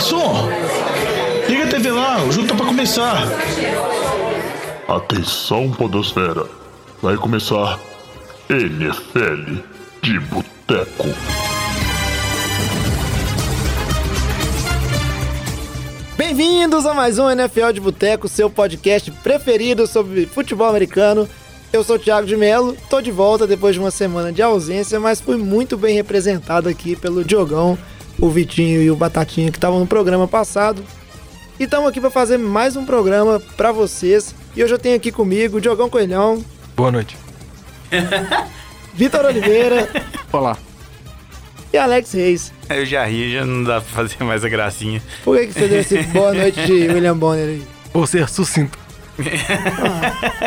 Garçom, liga a TV lá, o jogo tá pra começar. Atenção, Podosfera. Vai começar NFL de Boteco. Bem-vindos a mais um NFL de Boteco, seu podcast preferido sobre futebol americano. Eu sou o Thiago de Melo, tô de volta depois de uma semana de ausência, mas fui muito bem representado aqui pelo Diogão, o Vitinho e o Batatinha que estavam no programa passado. E estamos aqui para fazer mais um programa para vocês. E hoje eu tenho aqui comigo o Diogão Coelhão, Boa noite. Vitor Oliveira Olá. e Alex Reis. Eu já ri, já não dá pra fazer mais a gracinha. Por que, que você deu esse boa noite de William Bonner aí? Vou ser sucinto.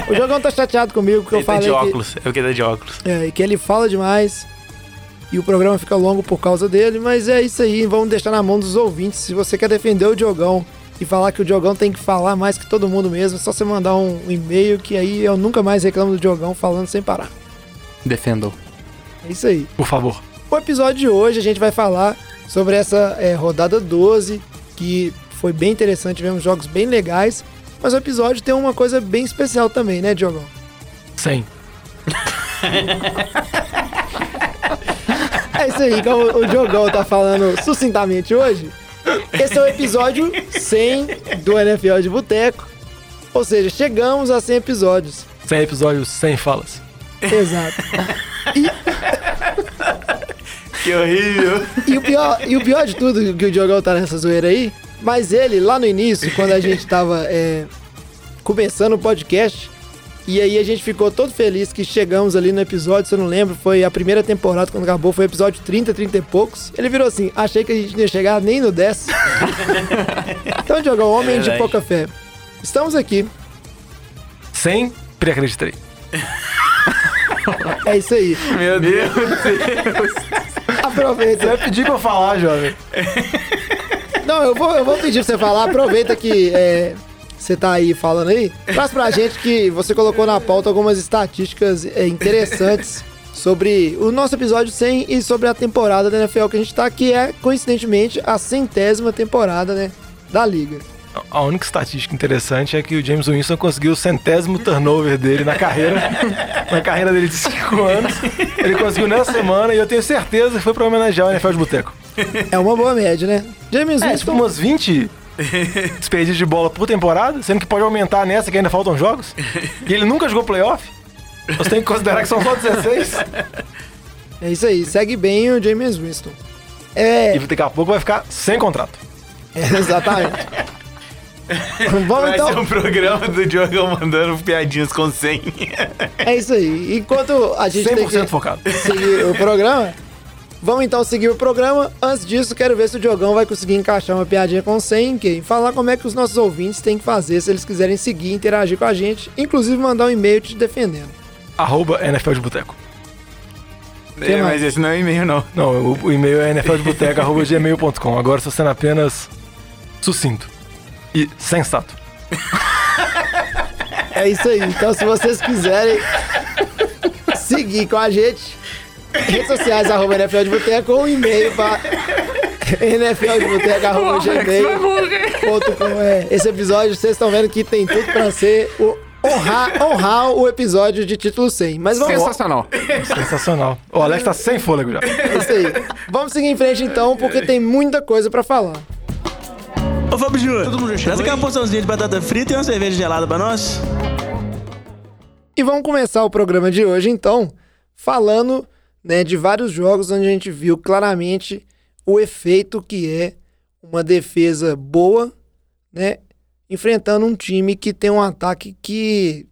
O Diogão tá chateado comigo porque eu Ele tá falei de que... óculos, eu que tá de óculos. É, e que ele fala demais e o programa fica longo por causa dele, mas é isso aí, vamos deixar na mão dos ouvintes. Se você quer defender o Diogão e falar que o Diogão tem que falar mais que todo mundo mesmo, é só você mandar um, um e-mail que aí eu nunca mais reclamo do Diogão falando sem parar. Defendam. É isso aí. Por favor. O episódio de hoje a gente vai falar sobre essa é, rodada 12, que foi bem interessante, tivemos jogos bem legais, mas o episódio tem uma coisa bem especial também, né, Diogão? 100. É isso aí, como o Diogão tá falando sucintamente hoje. Esse é o episódio 100 do NFL de Boteco. Ou seja, chegamos a 100 episódios. 100 episódios, 100 falas. Exato. Que horrível. E o pior, e o pior de tudo que o Diogão tá nessa zoeira aí, mas ele, lá no início, quando a gente tava é, começando o podcast, e aí a gente ficou todo feliz que chegamos ali no episódio, se eu não lembro, foi a primeira temporada, quando acabou, foi o episódio 30, 30 e poucos. Ele virou assim, achei que a gente não ia chegar nem no 10. então, Diogão, homem de Verdade. pouca fé. Estamos aqui, sempre acreditei. é isso aí. Meu Deus. Aproveita. Você vai pedir pra eu falar, jovem. Não, eu vou, eu vou pedir pra você falar, aproveita que é, você tá aí falando aí. Traz pra gente que você colocou na pauta algumas estatísticas é, interessantes sobre o nosso episódio 100 e sobre a temporada da NFL que a gente tá, que é, coincidentemente, a centésima temporada, né, da liga. A única estatística interessante é que o James Winston conseguiu o centésimo turnover dele na carreira. na carreira dele de 5 anos. Ele conseguiu nessa semana e eu tenho certeza que foi pra homenagear o NFL de Boteco. É uma boa média, né? James É, tipo Winston, umas 20 despedidas de bola por temporada, sendo que pode aumentar nessa que ainda faltam jogos. E ele nunca jogou playoff. Você tem que considerar que são só 16. é isso aí, segue bem o James Winston. É, E daqui a pouco vai ficar sem contrato. exatamente. Vamos Vai então. ser um programa do Diogão mandando piadinhas com 100. É isso aí. Enquanto a gente tem 100% que focado. seguir o programa, vamos então seguir o programa. Antes disso, quero ver se o Diogão vai conseguir encaixar uma piadinha com 100 e falar como é que os nossos ouvintes têm que fazer se eles quiserem seguir e interagir com a gente, inclusive mandar um e-mail te defendendo. Arroba NFL de Boteco. Mais? Mas esse não é e-mail, não. Não, o, o e-mail é nfldeboteco.gmail.com. Agora estou sendo apenas sucinto e sensato. É isso aí. Então, se vocês quiserem seguir com a gente, redes sociais, arroba NFL de Boteco, ou um e-mail para nfldeboteco, arroba gmail.com. É, esse episódio, vocês estão vendo que tem tudo para ser o honrar, honrar o episódio de título 100. Mas vamos Sensacional. Sensacional. O Alex tá sem fôlego já. É isso aí. Vamos seguir em frente então, porque tem muita coisa pra falar. Ô, Fábio Júnior, traz aqui uma porçãozinha de batata frita e uma cerveja gelada pra nós. E vamos começar o programa de hoje então, falando né, de vários jogos onde a gente viu claramente o efeito que é uma defesa boa, né, enfrentando um time que tem um ataque que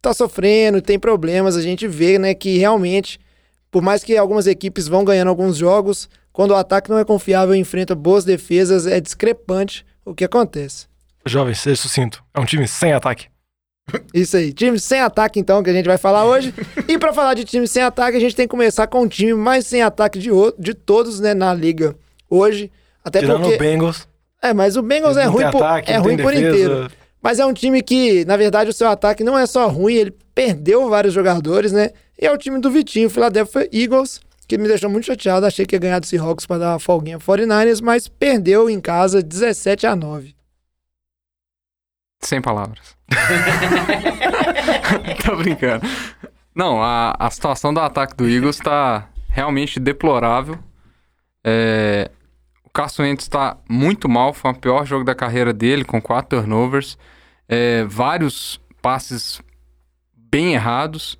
tá sofrendo, tem problemas. A gente vê, né, que realmente, por mais que algumas equipes vão ganhando alguns jogos, quando o ataque não é confiável e enfrenta boas defesas, é discrepante o que acontece. Jovem, seja sucinto. É um time sem ataque. Isso aí, time sem ataque então, que a gente vai falar hoje. e pra falar de time sem ataque, a gente tem que começar com o time mais sem ataque de, o- de todos, né, na liga hoje. Até Tirando porque... o Bengals. É, mas o Bengals é ruim, por, ataque, é não ruim tem por inteiro. Mas é um time que, na verdade, o seu ataque não é só ruim, ele perdeu vários jogadores, né? E é o time do Vitinho, o Philadelphia Eagles, que me deixou muito chateado. Achei que ia ganhar do Seahawks para dar uma folguinha pro 49ers, mas perdeu em casa 17 a 9. Sem palavras. Tô brincando. Não, a, a situação do ataque do Eagles tá realmente deplorável. É, o Carson Wentz tá muito mal, foi o pior jogo da carreira dele, com quatro turnovers. É, vários passes bem errados.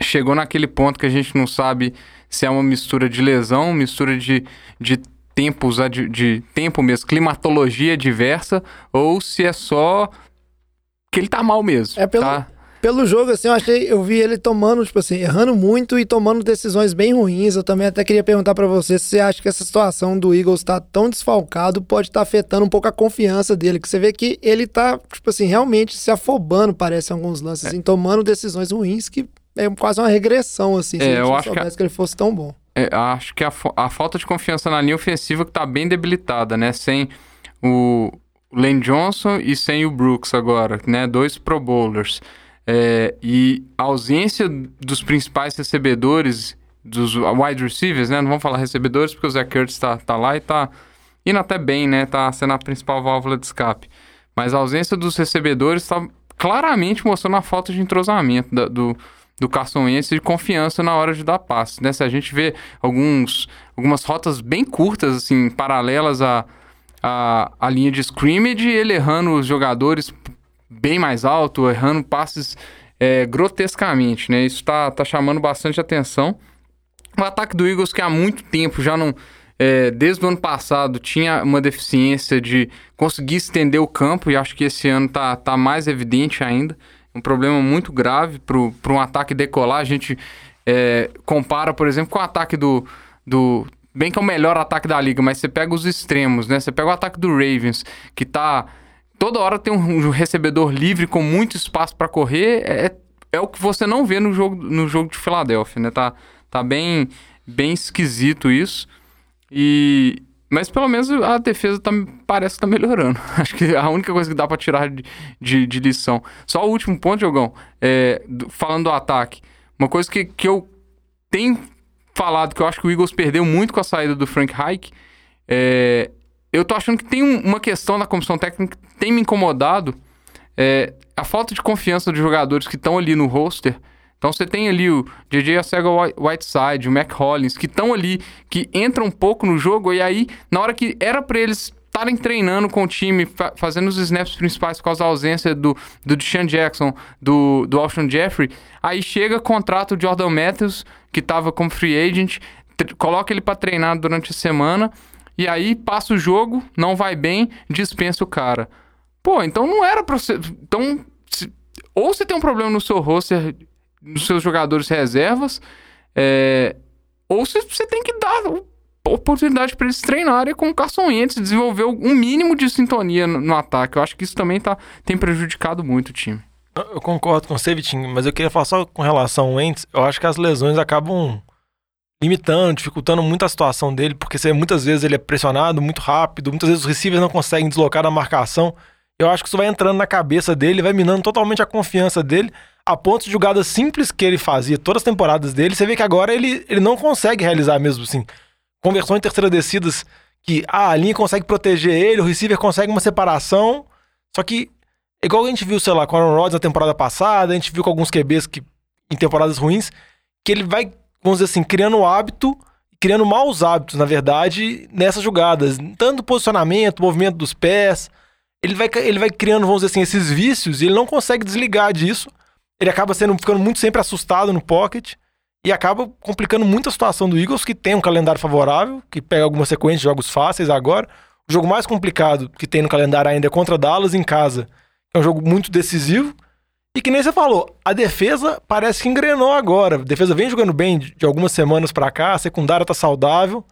Chegou naquele ponto que a gente não sabe se é uma mistura de lesão, mistura de, de tempos, de, de tempo mesmo, climatologia diversa, ou se é só que ele tá mal mesmo. É pelo- tá? Pelo jogo, assim, eu achei, eu vi ele tomando, tipo assim, errando muito e tomando decisões bem ruins. Eu também até queria perguntar pra você se você acha que essa situação do Eagles tá tão desfalcado pode estar afetando um pouco a confiança dele. Que você vê que ele tá, tipo assim, realmente se afobando, parece, em alguns lances, assim, tomando decisões ruins que é quase uma regressão, assim, se É, gente eu acho que soubesse que ele fosse tão bom. É, acho que a, a falta de confiança na linha ofensiva que tá bem debilitada, né? Sem o Lane Johnson e sem o Brooks agora, né? Dois Pro Bowlers. É, e a ausência dos principais recebedores, dos wide receivers, né? Não vamos falar recebedores porque o Zach Kurtz tá, tá lá e tá indo até bem, né? Tá sendo a principal válvula de escape. Mas a ausência dos recebedores tá claramente mostrando a falta de entrosamento da- do, do Carson Wentz de confiança na hora de dar passe, né? Se a gente vê alguns, algumas rotas bem curtas, assim, paralelas à, à, à linha de scrimmage, ele errando os jogadores bem mais alto, errando passes é, grotescamente, né? Isso tá, tá chamando bastante atenção. O ataque do Eagles, que há muito tempo já não. é, desde o ano passado tinha uma deficiência de conseguir estender o campo, e acho que esse ano tá, tá mais evidente ainda. Um problema muito grave para um ataque decolar. A gente é, compara, por exemplo, com o ataque do, do. Bem que é o melhor ataque da liga, mas você pega os extremos, né? Você pega o ataque do Ravens, que tá. Toda hora tem um, um recebedor livre com muito espaço para correr. É, é o que você não vê no jogo, no jogo de Filadélfia, né? Tá, tá bem, bem esquisito isso. E. Mas pelo menos a defesa tá, parece que tá melhorando. Acho que a única coisa que dá pra tirar de, de, de lição. Só o último ponto, Diogão, é, do- falando do ataque. Uma coisa que, que eu tenho falado que eu acho que o Eagles perdeu muito com a saída do Frank Reich. É, eu tô achando que tem um- uma questão da comissão técnica que tem me incomodado. É, a falta de confiança dos jogadores que estão ali no roster. Então você tem ali o JJ Arcega Whiteside, o Mac Hollins, que estão ali, que entram um pouco no jogo, e aí, na hora que era pra eles estarem treinando com o time, fa- fazendo os snaps principais por causa da ausência do, do Deshaun Jackson, do, do Alshon Jeffrey, aí chega, contrata o Jordan Matthews, que tava como free agent, coloca ele pra treinar durante a semana, e aí passa o jogo, não vai bem, dispensa o cara. Pô, então não era pra você. Então, se- ou você tem um problema no seu roster, nos seus jogadores reservas, é, ou você, você tem que dar oportunidade para eles treinarem com o Carson Wentz, desenvolver um mínimo de sintonia no, no ataque. Eu acho que isso também tá, tem prejudicado muito o time. Eu concordo com você, Vitinho, mas eu queria falar só com relação ao Wentz. Eu acho que as lesões acabam limitando, dificultando muito a situação dele, porque você- muitas vezes ele é pressionado muito rápido, muitas vezes os receivers não conseguem deslocar na marcação. Eu acho que isso vai entrando na cabeça dele, vai minando totalmente a confiança dele, a ponto de jogadas simples que ele fazia todas as temporadas dele, você vê que agora ele, ele não consegue realizar mesmo assim. Conversões em terceira descidas que ah, a linha consegue proteger ele, o receiver consegue uma separação, só que igual a gente viu, sei lá, com o Aaron Rodgers na temporada passada, a gente viu com alguns QBs que, em temporadas ruins, que ele vai, vamos dizer assim, criando o hábito, criando maus hábitos, na verdade, nessas jogadas. Tanto posicionamento, movimento dos pés. Ele vai, ele vai criando, vamos dizer assim, esses vícios e ele não consegue desligar disso. Ele acaba sendo, ficando muito sempre assustado no pocket e acaba complicando muito a situação do Eagles, que tem um calendário favorável, que pega alguma sequência de jogos fáceis agora. O jogo mais complicado que tem no calendário ainda é contra Dallas em casa. É um jogo muito decisivo. E que nem você falou, a defesa parece que engrenou agora. A defesa vem jogando bem de algumas semanas pra cá, a secundária tá saudável.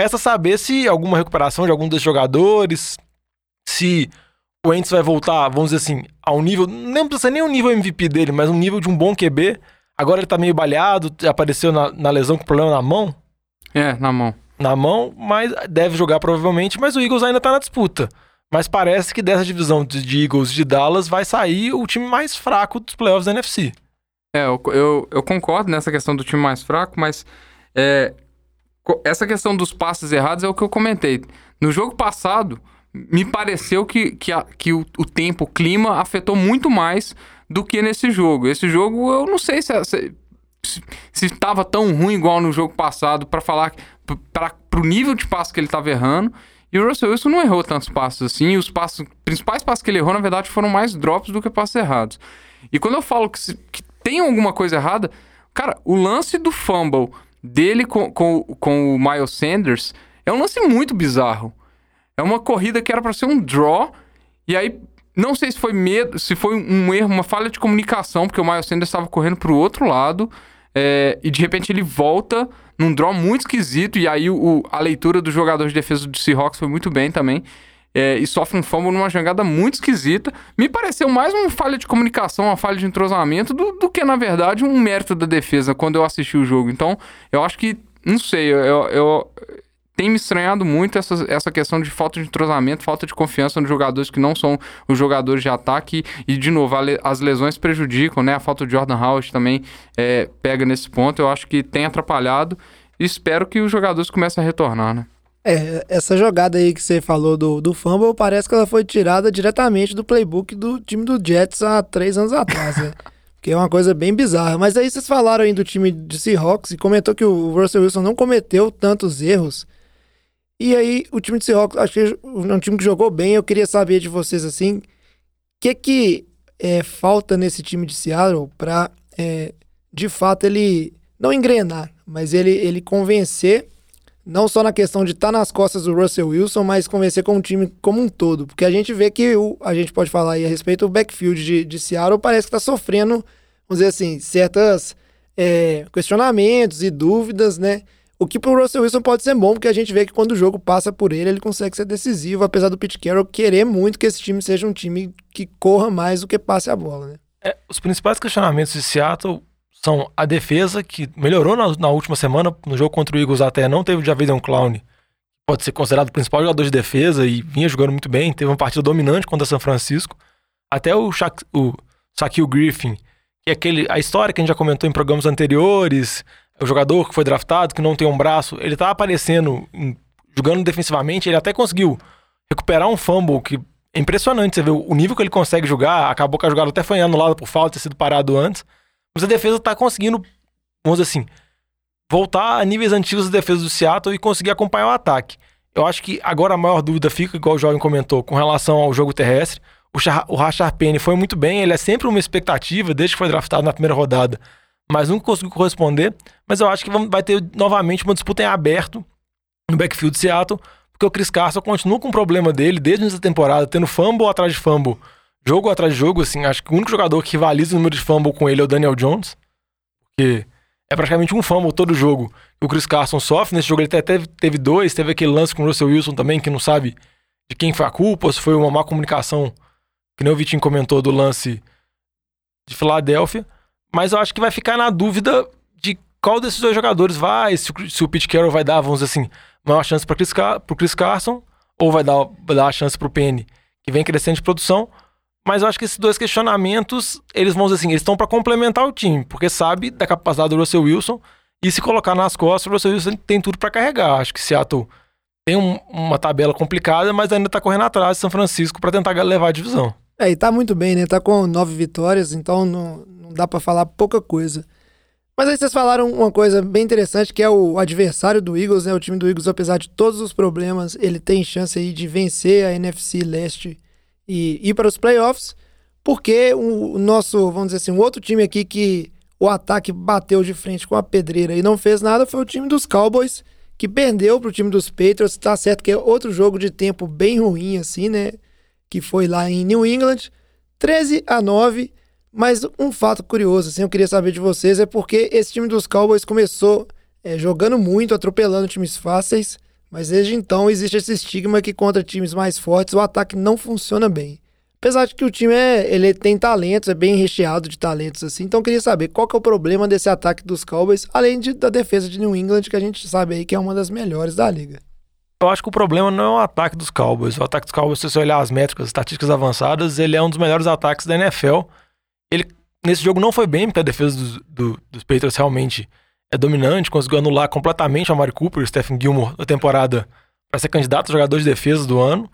Resta saber se alguma recuperação de algum desses jogadores, se o Wentz vai voltar, vamos dizer assim, ao nível, nem precisa nem o nível MVP dele, mas um nível de um bom QB. Agora ele tá meio baleado, apareceu na, na lesão com problema na mão É, na mão. na mão, mas deve jogar provavelmente, mas o Eagles ainda tá na disputa. Mas parece que dessa divisão de, Eagles e de Dallas vai sair o time mais fraco dos playoffs da NFC. É, eu, eu, eu concordo nessa questão do time mais fraco, mas é, essa questão dos passes errados é o que eu comentei. No jogo passado, me pareceu que, que, a- que o, o tempo, o clima afetou muito mais do que nesse jogo. Esse jogo, eu não sei se, se estava tão ruim igual no jogo passado para falar para o nível de passo que ele estava errando. E o Russell Wilson não errou tantos passos assim. Os passos, principais passos que ele errou, na verdade, foram mais drops do que passos errados. E quando eu falo que, se- que tem alguma coisa errada, cara, o lance do fumble dele com, com, com o Miles Sanders é um lance muito bizarro. É uma corrida que era para ser um draw, e aí não sei se foi medo, se foi um erro, uma falha de comunicação, porque o Miles Sanders estava correndo pro outro lado, é, e de repente ele volta num draw muito esquisito, e aí o, a leitura do jogador de defesa do Seahawks foi muito bem também. é, e sofre um fumble numa jangada muito esquisita. Me pareceu mais uma falha de comunicação, uma falha de entrosamento, do, do que, na verdade, um mérito da defesa quando eu assisti o jogo. Então, eu acho que, não sei, eu, eu- tem me estranhado muito essa, essa questão de falta de entrosamento, falta de confiança nos jogadores que não são os jogadores de ataque. E, de novo, le- as lesões prejudicam, né? A falta de Jordan Howard também é, pega nesse ponto. Eu acho que tem atrapalhado. E espero que os jogadores comecem a retornar, né? É, essa jogada aí que você falou do, do fumble, parece que ela foi tirada diretamente do playbook do time do Jets há três anos atrás, né? Que é uma coisa bem bizarra. Mas aí vocês falaram aí do time de Seahawks e comentou que o Russell Wilson não cometeu tantos erros. E aí, o time de Seahawks, acho que é um time que jogou bem. Eu queria saber de vocês, assim, o que que é, falta nesse time de Seattle pra, é, de fato, ele não engrenar, mas ele, ele convencer não só na questão de estar nas costas do Russell Wilson, mas convencer com o time como um todo. Porque a gente vê que o, a gente pode falar aí a respeito do backfield de, de Seattle, parece que está sofrendo, vamos dizer assim, certas é, questionamentos e dúvidas, né? O que pro Russell Wilson pode ser bom, porque a gente vê que quando o jogo passa por ele, ele consegue ser decisivo, apesar do Pete Carroll querer muito que esse time seja um time que corra mais do que passe a bola, né? É, os principais questionamentos de Seattle são a defesa, que melhorou na, na última semana, no jogo contra o Eagles até não teve o Javidian Clown, pode ser considerado o principal jogador de defesa e vinha jogando muito bem, teve uma partida dominante contra São Francisco. Até o, Sha o Shaquille Griffin, que é aquele, a história que a gente já comentou em programas anteriores, o jogador que foi draftado, que não tem um braço, ele tá aparecendo, em- jogando defensivamente, ele até conseguiu recuperar um fumble que é impressionante, você vê o nível que ele consegue jogar, acabou que a jogada até foi anulada por falta, ter sido parado antes, mas a defesa tá conseguindo, vamos dizer assim, voltar a níveis antigos da defesa do Seattle e conseguir acompanhar o ataque. Eu acho que agora a maior dúvida fica, igual o Jovem comentou, com relação ao jogo terrestre. O, Char Penny foi muito bem, ele é sempre uma expectativa, desde que foi draftado na primeira rodada, mas nunca conseguiu corresponder. Mas eu acho que vai ter novamente uma disputa em aberto no backfield de Seattle, porque o Chris Carson continua com o problema dele desde essa temporada, tendo fumble atrás de fumble, jogo atrás de jogo, assim, acho que o único jogador que rivaliza o número de fumble com ele é o Daniel Jones, porque é praticamente um fumble todo jogo que o Chris Carson sofre, nesse jogo ele até teve, teve dois, teve aquele lance com o Russell Wilson também, que não sabe de quem foi a culpa, se foi uma má comunicação, que nem o Vitinho comentou do lance de Filadélfia, mas eu acho que vai ficar na dúvida de qual desses dois jogadores vai, se, o- se o Pete Carroll vai dar, vamos dizer assim, maior chance para Chris, Car Chris Carson, ou vai dar, vai dar a chance pro Penny, que vem crescendo de produção. Mas eu acho que esses dois questionamentos, eles vão dizer assim, eles estão para complementar o time, porque sabe da capacidade do Russell Wilson e se colocar nas costas, o Russell Wilson tem tudo para carregar. Acho que Seattle tem um- uma tabela complicada, mas ainda tá correndo atrás de São Francisco para tentar levar a divisão. É, e tá muito bem, né? Tá com nove vitórias, então não, não dá pra falar pouca coisa. Mas aí vocês falaram uma coisa bem interessante, que é o adversário do Eagles, né? O time do Eagles, apesar de todos os problemas, ele tem chance aí de vencer a NFC Leste e ir para os playoffs, porque o o nosso, vamos dizer assim, um outro time aqui que o ataque bateu de frente com a pedreira e não fez nada foi o time dos Cowboys, que perdeu pro time dos Patriots. Tá certo que é outro jogo de tempo bem ruim, assim, né? Que foi lá em New England, 13 a 9. Mas um fato curioso, assim, eu queria saber de vocês, é porque esse time dos Cowboys começou é, jogando muito, atropelando times fáceis, mas desde então existe esse estigma que contra times mais fortes o ataque não funciona bem. Apesar de que o time é, ele tem talentos, é bem recheado de talentos assim, então eu queria saber qual que é o problema desse ataque dos Cowboys, além de, da defesa de New England, que a gente sabe aí que é uma das melhores da liga. Eu acho que o problema não é o ataque dos Cowboys. O ataque dos Cowboys, se você olhar as métricas, as estatísticas avançadas, ele é um dos melhores ataques da NFL. Ele, nesse jogo, não foi bem, porque a defesa dos, do- dos Patriots realmente é dominante, conseguiu anular completamente a Mari Cooper e o Stephen Gilmore na temporada para ser candidato a jogador de defesa do ano.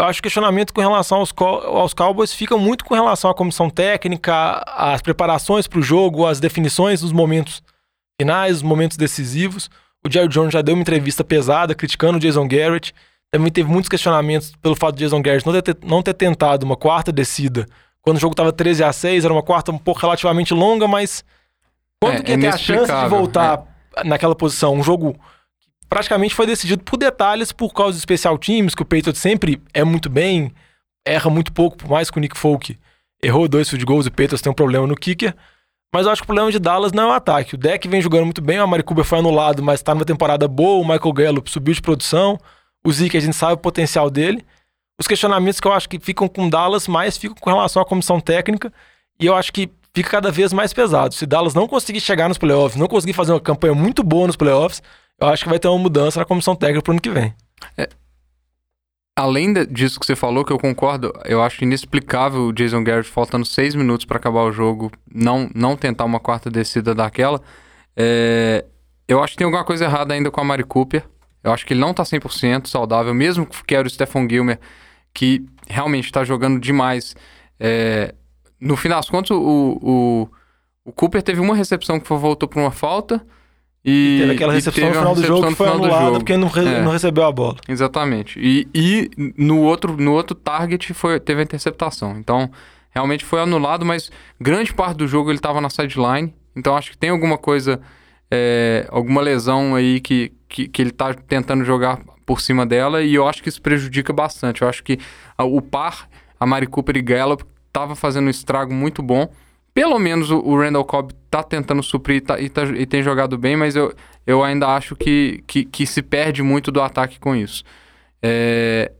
Eu acho que o questionamento com relação aos, aos Cowboys fica muito com relação à comissão técnica, às preparações para o jogo, às definições nos momentos finais, os momentos decisivos. O Jerry Jones já deu uma entrevista pesada criticando o Jason Garrett. Também teve muitos questionamentos pelo fato de Jason Garrett não ter, não ter tentado uma quarta descida. Quando o jogo estava 13 a 6 era uma quarta um pouco relativamente longa, mas quando É, que é tem a chance de voltar naquela posição? Um jogo que praticamente foi decidido por detalhes por causa do especial teams, que o Patriots sempre é muito bem, erra muito pouco, por mais que o Nick Folk errou dois field goals e o Patriots tem um problema no kicker. Mas eu acho que o problema de Dallas não é o ataque. O deck vem jogando muito bem, o Amari Cooper foi anulado, mas tá numa temporada boa, o Michael Gallup subiu de produção, o Zeke a gente sabe o potencial dele. Os questionamentos que eu acho que ficam com Dallas mais ficam com relação à comissão técnica, e eu acho que fica cada vez mais pesado. Se Dallas não conseguir chegar nos playoffs, não conseguir fazer uma campanha muito boa nos playoffs, eu acho que vai ter uma mudança na comissão técnica pro ano que vem. Além disso que você falou, que eu concordo, eu acho inexplicável o Jason Garrett faltando seis minutos para acabar o jogo, não, não tentar uma quarta descida daquela. É, eu acho que tem alguma coisa errada ainda com a Mari Cooper. Eu acho que ele não tá 100% saudável, mesmo que era o Stephen Gilmer, que realmente tá jogando demais. É, no fim das contas, o, o, o Cooper teve uma recepção que voltou para uma falta. E, teve aquela e recepção teve no final do jogo que foi anulada porque não, re- É. não recebeu a bola. Exatamente. E, e no, outro, no outro target foi, teve a interceptação. Então, realmente foi anulado, mas grande parte do jogo ele estava na sideline. Então, acho que tem alguma coisa, é, alguma lesão aí que, que, que ele está tentando jogar por cima dela. E eu acho que isso prejudica bastante. Eu acho que a- o par, a Mari Cooper e Gallup, estava fazendo um estrago muito bom. Pelo menos o, o Randall Cobb tá tentando suprir e, tá- e tá- e tem jogado bem, mas eu, eu ainda acho que, que, que se perde muito do ataque com isso. É,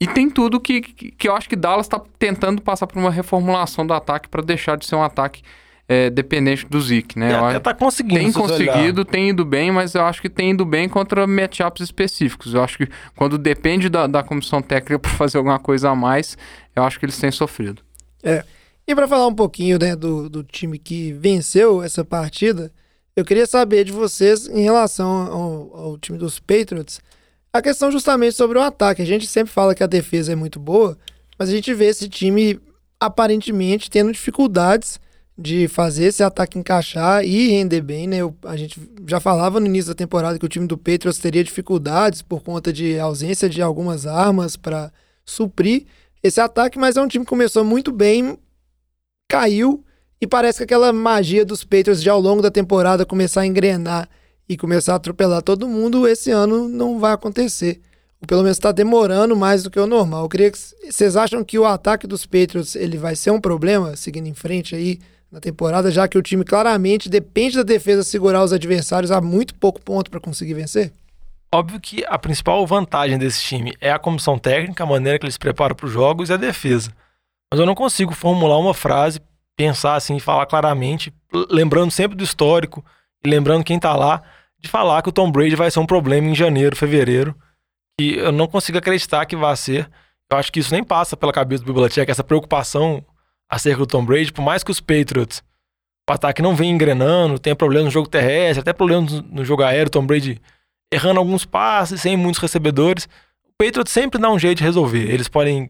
E tem tudo que, que que eu acho que Dallas está tentando passar por uma reformulação do ataque para deixar de ser um ataque é, dependente do Zeke, né? Acho- tá conseguindo. tem se você olhar. conseguido, tem ido bem, mas eu acho que tem ido bem contra matchups específicos. Eu acho que quando depende da, da comissão técnica para fazer alguma coisa a mais, eu acho que eles têm sofrido. E para falar um pouquinho né, do, do time que venceu essa partida, eu queria saber de vocês em relação ao, ao time dos Patriots, a questão justamente sobre o ataque. A gente sempre fala que a defesa é muito boa, mas a gente vê esse time aparentemente tendo dificuldades de fazer esse ataque encaixar e render bem, né? Eu- a gente já falava no início da temporada que o time do Patriots teria dificuldades por conta de ausência de algumas armas para suprir esse ataque, mas é um time que começou muito bem, caiu e parece que aquela magia dos Patriots de ao longo da temporada começar a engrenar e começar a atropelar todo mundo, esse ano não vai acontecer. Ou pelo menos está demorando mais do que o normal. Eu queria que vocês acham que o ataque dos Patriots ele vai ser um problema seguindo em frente aí na temporada, já que o time claramente depende da defesa segurar os adversários a muito pouco ponto para conseguir vencer? Óbvio que a principal vantagem desse time é a comissão técnica, a maneira que eles preparam para os jogos e a defesa. Mas eu não consigo formular uma frase, pensar assim, falar claramente, lembrando sempre do histórico e lembrando quem tá lá, de falar que o Tom Brady vai ser um problema em janeiro, fevereiro, que eu não consigo acreditar que vai ser. Eu acho que isso nem passa pela cabeça do Belichick, essa preocupação acerca do Tom Brady, por mais que os Patriots, o ataque não vem engrenando, tem problema no jogo terrestre, até problemas no- jogo aéreo, Tom Brady errando alguns passes, sem muitos recebedores. Patriots sempre dá um jeito de resolver. Eles podem,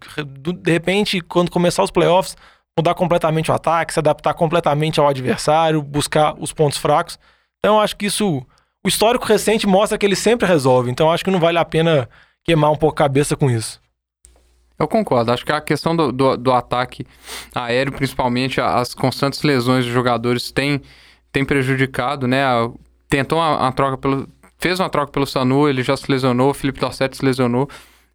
de repente, quando começar os playoffs, mudar completamente o ataque, se adaptar completamente ao adversário, buscar os pontos fracos. Então, acho que isso. O histórico recente mostra que eles sempre resolvem. Então, acho que não vale a pena queimar um pouco a cabeça com isso. Eu concordo. Acho que a questão do, do, do ataque aéreo, principalmente a- as constantes lesões dos jogadores, tem, tem prejudicado, né? A- Tentou uma, uma troca pelo. Fez uma troca pelo Sanu, ele já se lesionou, o Felipe Dorset se lesionou.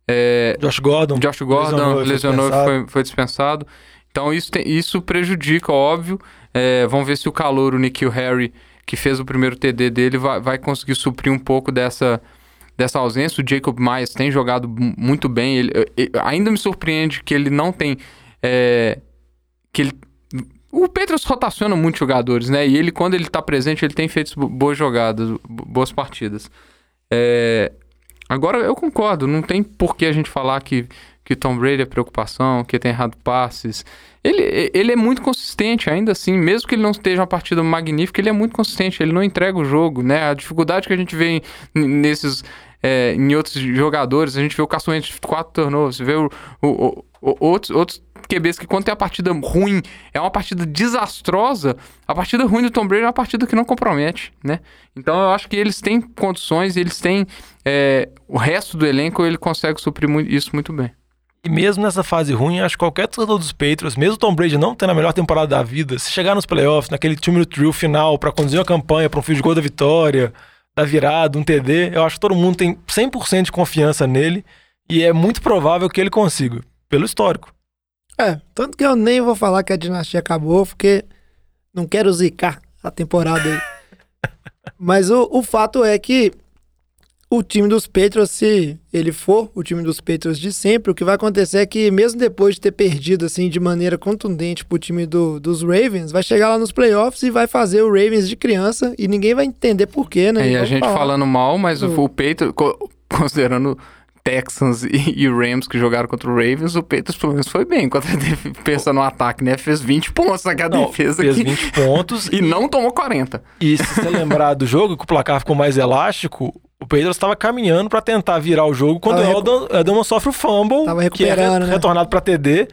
É, Josh Gordon. Josh Gordon lesionou e foi lesionou e foi, foi dispensado. Então isso, tem- isso prejudica, óbvio. É, vamos ver se o calor, o Nikhil Harry, que fez o primeiro TD dele, vai, vai conseguir suprir um pouco dessa, dessa ausência. O Jacob Myers tem jogado mu- muito bem. Ele, eu- ainda me surpreende que ele não tem. é, que ele, o Petros rotaciona muitos jogadores, né? E ele, quando ele tá presente, ele tem feito bo- boas jogadas, bo- boas partidas. É, Agora eu concordo, não tem por que a gente falar que, que Tom Brady é preocupação, que tem errado passes. Ele, ele é muito consistente, ainda assim, mesmo que ele não esteja uma partida magnífica, ele é muito consistente, ele não entrega o jogo, né? A dificuldade que a gente vê em- nesses. é, em outros jogadores, a gente vê o Carson Wentz quatro turnovers, vê o- o- outros, outros QBs que quando tem a partida ruim, é uma partida desastrosa, a partida ruim do Tom Brady é uma partida que não compromete, né? Então eu acho que eles têm condições, eles têm é, o resto do elenco, ele consegue suprir isso muito bem. E mesmo nessa fase ruim, acho que qualquer torcedor dos Patriots, mesmo Tom Brady não tendo a melhor temporada da vida, se chegar nos playoffs, naquele time no trio final, pra conduzir a campanha pra um field goal da vitória, da virada, um TD, eu acho que todo mundo tem 100% de confiança nele e é muito provável que ele consiga, pelo histórico. É, tanto que eu nem vou falar que a dinastia acabou, porque não quero zicar a temporada aí. Mas o, o fato é que o time dos Patriots, se ele for o time dos Patriots de sempre, o que vai acontecer é que, mesmo depois de ter perdido assim de maneira contundente pro time do, dos Ravens, vai chegar lá nos playoffs e vai fazer o Ravens de criança e ninguém vai entender porquê, né? É, e a gente falar. falando mal, mas o, Hum. o Patriots, co- considerando Texans e, e Rams que jogaram contra o Ravens, o Patriots pelo menos foi bem. Contra a def- pensa no ataque, né? Fez 20 pontos naquela Não, defesa fez aqui. 20 pontos E não tomou 40. E se você lembrar do jogo, que o placar ficou mais elástico, o Pedro estava caminhando para tentar virar o jogo quando Tava o Eldon, Edelman sofre o fumble, Tava que é recuperando, re- né? retornado para TD,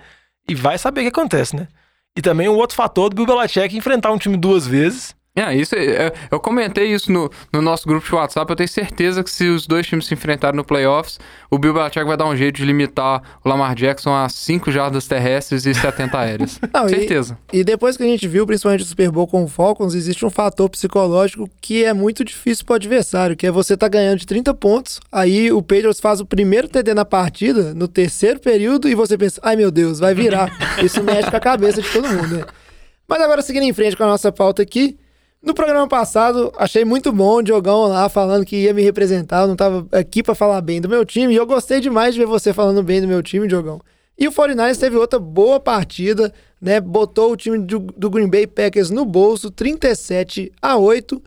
e vai saber o que acontece, né? E também o outro fator do Bill Belichick enfrentar um time duas vezes. É, isso é- é- eu comentei isso no, no nosso grupo de WhatsApp. Eu tenho certeza que se os dois times se enfrentarem no playoffs, o Bill Belichick vai dar um jeito de limitar o Lamar Jackson a 5 jardas terrestres e 70 aéreas. Não, e- certeza. E depois que a gente viu, principalmente o Super Bowl com o Falcons, existe um fator psicológico que é muito difícil pro adversário, que é você tá ganhando de 30 pontos, aí o Patriots faz o primeiro TD na partida, no terceiro período, e você pensa, ai meu Deus, vai virar. Isso mexe com a cabeça de todo mundo, né? Mas agora, seguindo em frente com a nossa pauta aqui, no programa passado, achei muito bom o Diogão lá falando que ia me representar, eu não tava aqui pra falar bem do meu time, e eu gostei demais de ver você falando bem do meu time, Diogão. E o 49ers teve outra boa partida, né? Botou o time do, do Green Bay Packers no bolso, 37 a 8.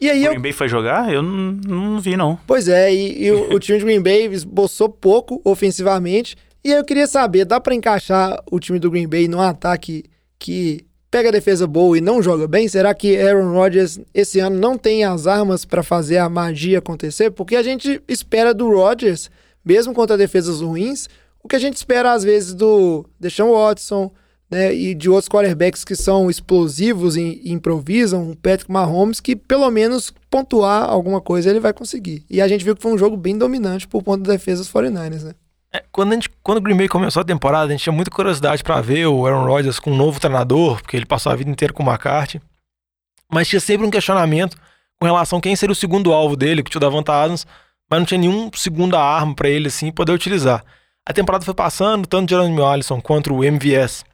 E aí O eu. Green Bay foi jogar? Eu não, não vi, não. Pois é, e, e o, o time de Green Bay esboçou pouco ofensivamente. E aí eu queria saber, dá pra encaixar o time do Green Bay num ataque que pega a defesa boa e não joga bem? Será que Aaron Rodgers esse ano não tem as armas pra fazer a magia acontecer? Porque a gente espera do Rodgers, mesmo contra defesas ruins, o que a gente espera às vezes do Deshaun Watson, né, e de outros quarterbacks que são explosivos e, improvisam, o Patrick Mahomes, que pelo menos pontuar alguma coisa ele vai conseguir. E a gente viu que foi um jogo bem dominante por conta da defesa dos 49ers, né? É, quando, a gente, quando o Green Bay começou a temporada, a gente tinha muita curiosidade para ver o Aaron Rodgers com um novo treinador, porque ele passou a vida inteira com o McCarthy. Mas tinha sempre um questionamento com relação a quem seria o segundo alvo dele, que tinha o Davante Adams, mas não tinha nenhum segunda arma para ele assim poder utilizar. A temporada foi passando, tanto o Jeremy Allison quanto o MVS,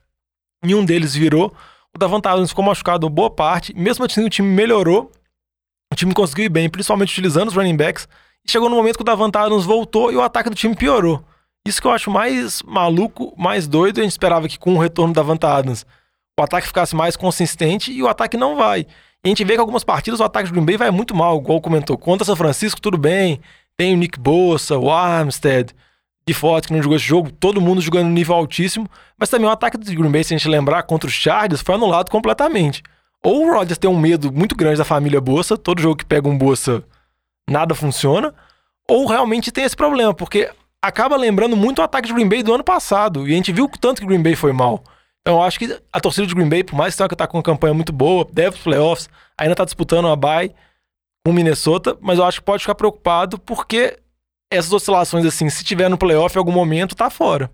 nenhum deles virou. O Davante Adams ficou machucado boa parte, mesmo assim o time melhorou, o time conseguiu ir bem, principalmente utilizando os running backs, e chegou no momento que o Davante Adams voltou e o ataque do time piorou. Isso que eu acho mais maluco, mais doido. A gente esperava que com o retorno da Vanta Adams o ataque ficasse mais consistente e o ataque não vai. E a gente vê que algumas partidas o ataque do Green Bay vai muito mal, igual comentou. Contra São Francisco, tudo bem. Tem o Nick Bossa, o Armstead, de Forte que não jogou esse jogo, todo mundo jogando no nível altíssimo. Mas também o ataque do Green Bay, se a gente lembrar, contra os Chargers, foi anulado completamente. Ou o Rodgers tem um medo muito grande da família Bossa, todo jogo que pega um Bossa, nada funciona. Ou realmente tem esse problema, porque acaba lembrando muito o ataque de Green Bay do ano passado. E a gente viu o tanto que Green Bay foi mal. Então eu acho que a torcida de Green Bay, por mais que tenha que tá com uma campanha muito boa, deve os playoffs, ainda tá disputando uma bye com Minnesota, mas eu acho que pode ficar preocupado porque essas oscilações assim, se tiver no playoff em algum momento, tá fora.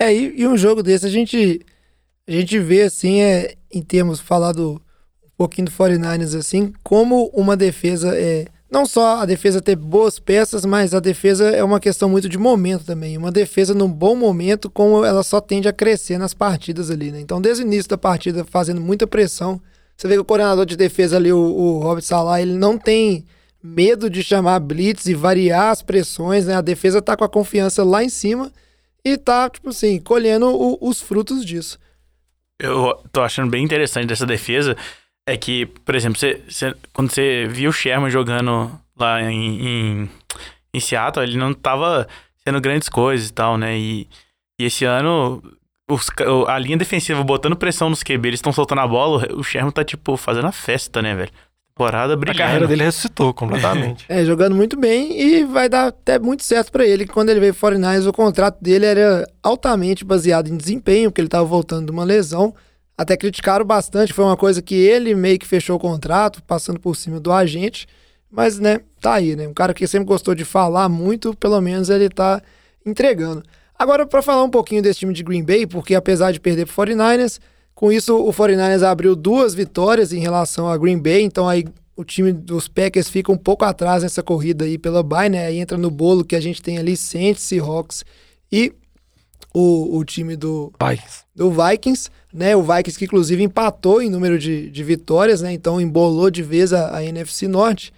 É, e, e um jogo desse a gente a gente vê assim, é, em termos falado um pouquinho do 49ers assim, como uma defesa é não só a defesa ter boas peças, mas a defesa é uma questão muito de momento também. Uma defesa num bom momento, como ela só tende a crescer nas partidas ali, né? Então, desde o início da partida, fazendo muita pressão, você vê que o coordenador de defesa ali, o, o Robert Salah, ele não tem medo de chamar blitz e variar as pressões, né? A defesa tá com a confiança lá em cima e tá, tipo assim, colhendo o- os frutos disso. Eu tô achando bem interessante dessa defesa é que, por exemplo, você, você- quando você viu o Sherman jogando lá em, em, em Seattle, ele não tava sendo grandes coisas e tal, né? E, e esse ano, os o- a linha defensiva botando pressão nos QB, eles estão soltando a bola, o Sherman tá, tipo, fazendo a festa, né, velho? Temporada A brilhando. carreira dele ressuscitou completamente. É, jogando muito bem e vai dar até muito certo pra ele. que Quando ele veio pro 49ers, o contrato dele era altamente baseado em desempenho, porque ele tava voltando de uma lesão. Até criticaram bastante, foi uma coisa que ele meio que fechou o contrato, passando por cima do agente. Mas, né, tá aí, né? Um cara que sempre gostou de falar muito, pelo menos ele tá entregando. Agora, pra falar um pouquinho desse time de Green Bay, porque apesar de perder pro 49ers, com isso o 49ers abriu duas vitórias em relação a Green Bay, então aí o time dos Packers fica um pouco atrás nessa corrida aí pela bye, né? Aí entra no bolo que a gente tem ali Saints, Seahawks e o, o time do, Vikings. do Vikings, né? O Vikings que inclusive empatou em número de, de vitórias, né? Então embolou de vez a, a NFC Norte.